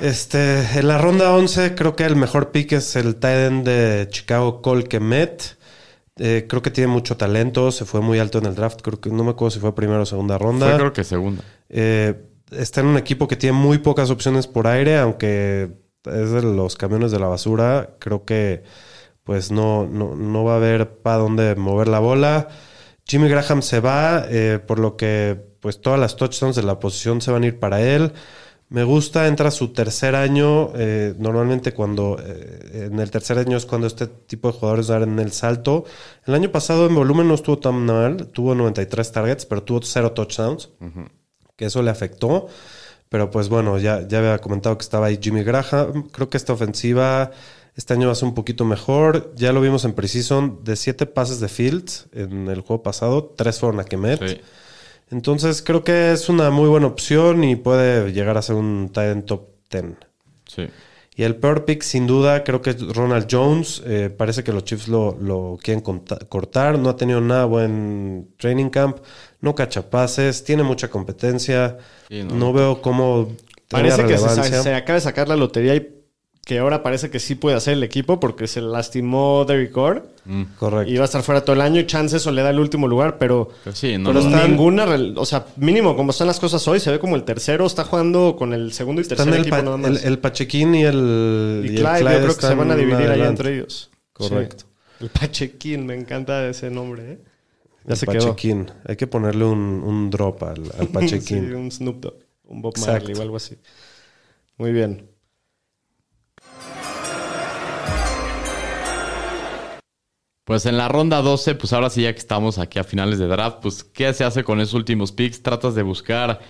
Este, en la ronda 11 creo que el mejor pick es el tight end de Chicago Cole Kemet. Eh, creo que tiene mucho talento, se fue muy alto en el draft, creo que no me acuerdo si fue primera o segunda ronda. Fue creo que segunda. Eh, está en un equipo que tiene muy pocas opciones por aire, aunque es de los camiones de la basura. Creo que pues no, no, no va a haber para dónde mover la bola. Jimmy Graham se va, eh, por lo que pues todas las touchdowns de la posición se van a ir para él. Me gusta, entra su tercer año. eh, normalmente cuando eh, en el tercer año es cuando este tipo de jugadores dan el salto. El año pasado en volumen no estuvo tan mal, tuvo 93 targets, pero tuvo cero touchdowns que eso le afectó. Pero pues bueno, ya, ya había comentado que estaba ahí Jimmy Graham. Creo que esta ofensiva este año va a ser un poquito mejor. Ya lo vimos en Precision, de siete pases de Fields en el juego pasado, tres fueron a Kemet. Sí. Entonces creo que es una muy buena opción y puede llegar a ser un tight end top 10. Sí. Y el peor pick, sin duda, creo que es Ronald Jones. Eh, parece que los Chiefs lo, lo quieren cortar. No ha tenido nada buen training camp. No cacha pases. Tiene mucha competencia. Sí, no. no. veo cómo Parece que se, se acaba de sacar la lotería y que ahora parece que sí puede hacer el equipo porque se lastimó Derrick Orr Correcto. y va a estar fuera todo el año y chance eso le da el último lugar, pero, Pero sí, no pero lo dan. ninguna, o sea, mínimo como están las cosas hoy, se ve como el tercero está jugando con el segundo y tercer equipo Pa- nada más. el, el Pachequín y el, y, y el Clyde, yo creo que se van a dividir ahí entre ellos. Correcto. Sí. El Pachequín, me encanta ese nombre, ¿eh? Ya El se quedó. Pachequín. Hay que ponerle un, un drop al, al *laughs* Sí, Pachequín. un Snoop Dogg, un Bob Exacto. Marley o algo así. Muy bien. Pues en la ronda 12, pues ahora sí ya que estamos aquí a finales de draft, pues ¿qué se hace con esos últimos picks? Tratas de buscar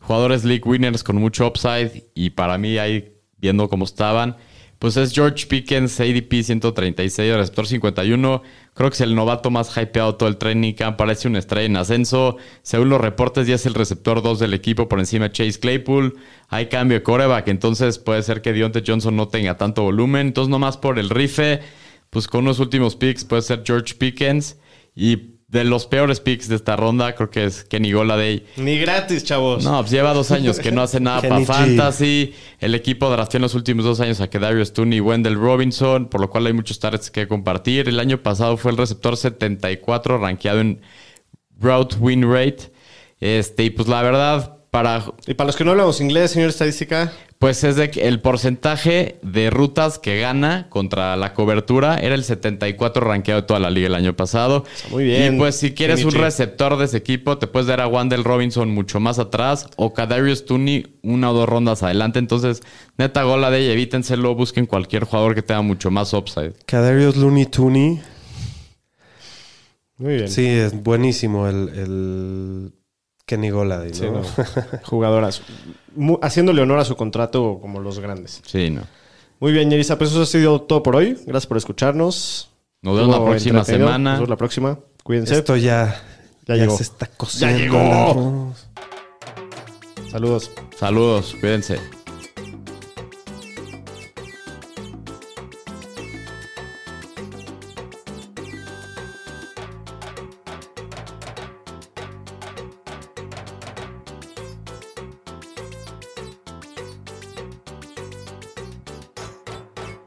jugadores league winners con mucho upside y para mí ahí viendo cómo estaban, pues es George Pickens, ADP 136, receptor 51. Creo que es el novato más hypeado todo el training camp, parece una estrella en ascenso. Según los reportes ya es el receptor 2 del equipo por encima de Chase Claypool. Hay cambio de coreback, entonces puede ser que Deontay Johnson no tenga tanto volumen. Entonces nomás por el rife pues con unos últimos picks puede ser George Pickens. Y de los peores picks de esta ronda, creo que es Kenny Goladay. Ni gratis, chavos. No, pues lleva dos años que no hace nada *laughs* para fantasy. El equipo drafteó en los últimos dos años a Kedarius Tooney y Wendell Robinson, por lo cual hay muchos targets que compartir. El año pasado fue el receptor 74 rankeado en route win rate. Este, y pues la verdad, para Y para los que no hablamos inglés, señor estadística, pues es de que el porcentaje de rutas que gana contra la cobertura era el 74 rankeado de toda la liga el año pasado. muy bien, Y pues si quieres un receptor de ese equipo, te puedes dar a Wandel Robinson mucho más atrás o Kadarius Tooney una o dos rondas adelante. Entonces, neta, gola de ella, evítenselo, busquen cualquier jugador que tenga mucho más upside. Kadarius Looney Tooney. muy bien. Sí, es buenísimo el, el Kenny Goladay, ¿no? Sí, no. *laughs* Jugadoras. Mu- haciéndole honor a su contrato como los grandes. Sí, no. Muy bien, Yerisa, pues eso ha sido todo por hoy. Gracias por escucharnos. Nos vemos la próxima semana. Nos vemos la próxima. Cuídense. Esto ya, Ya ya, llegó. se está cociendo. llegó. el arroz. Saludos. Saludos, cuídense.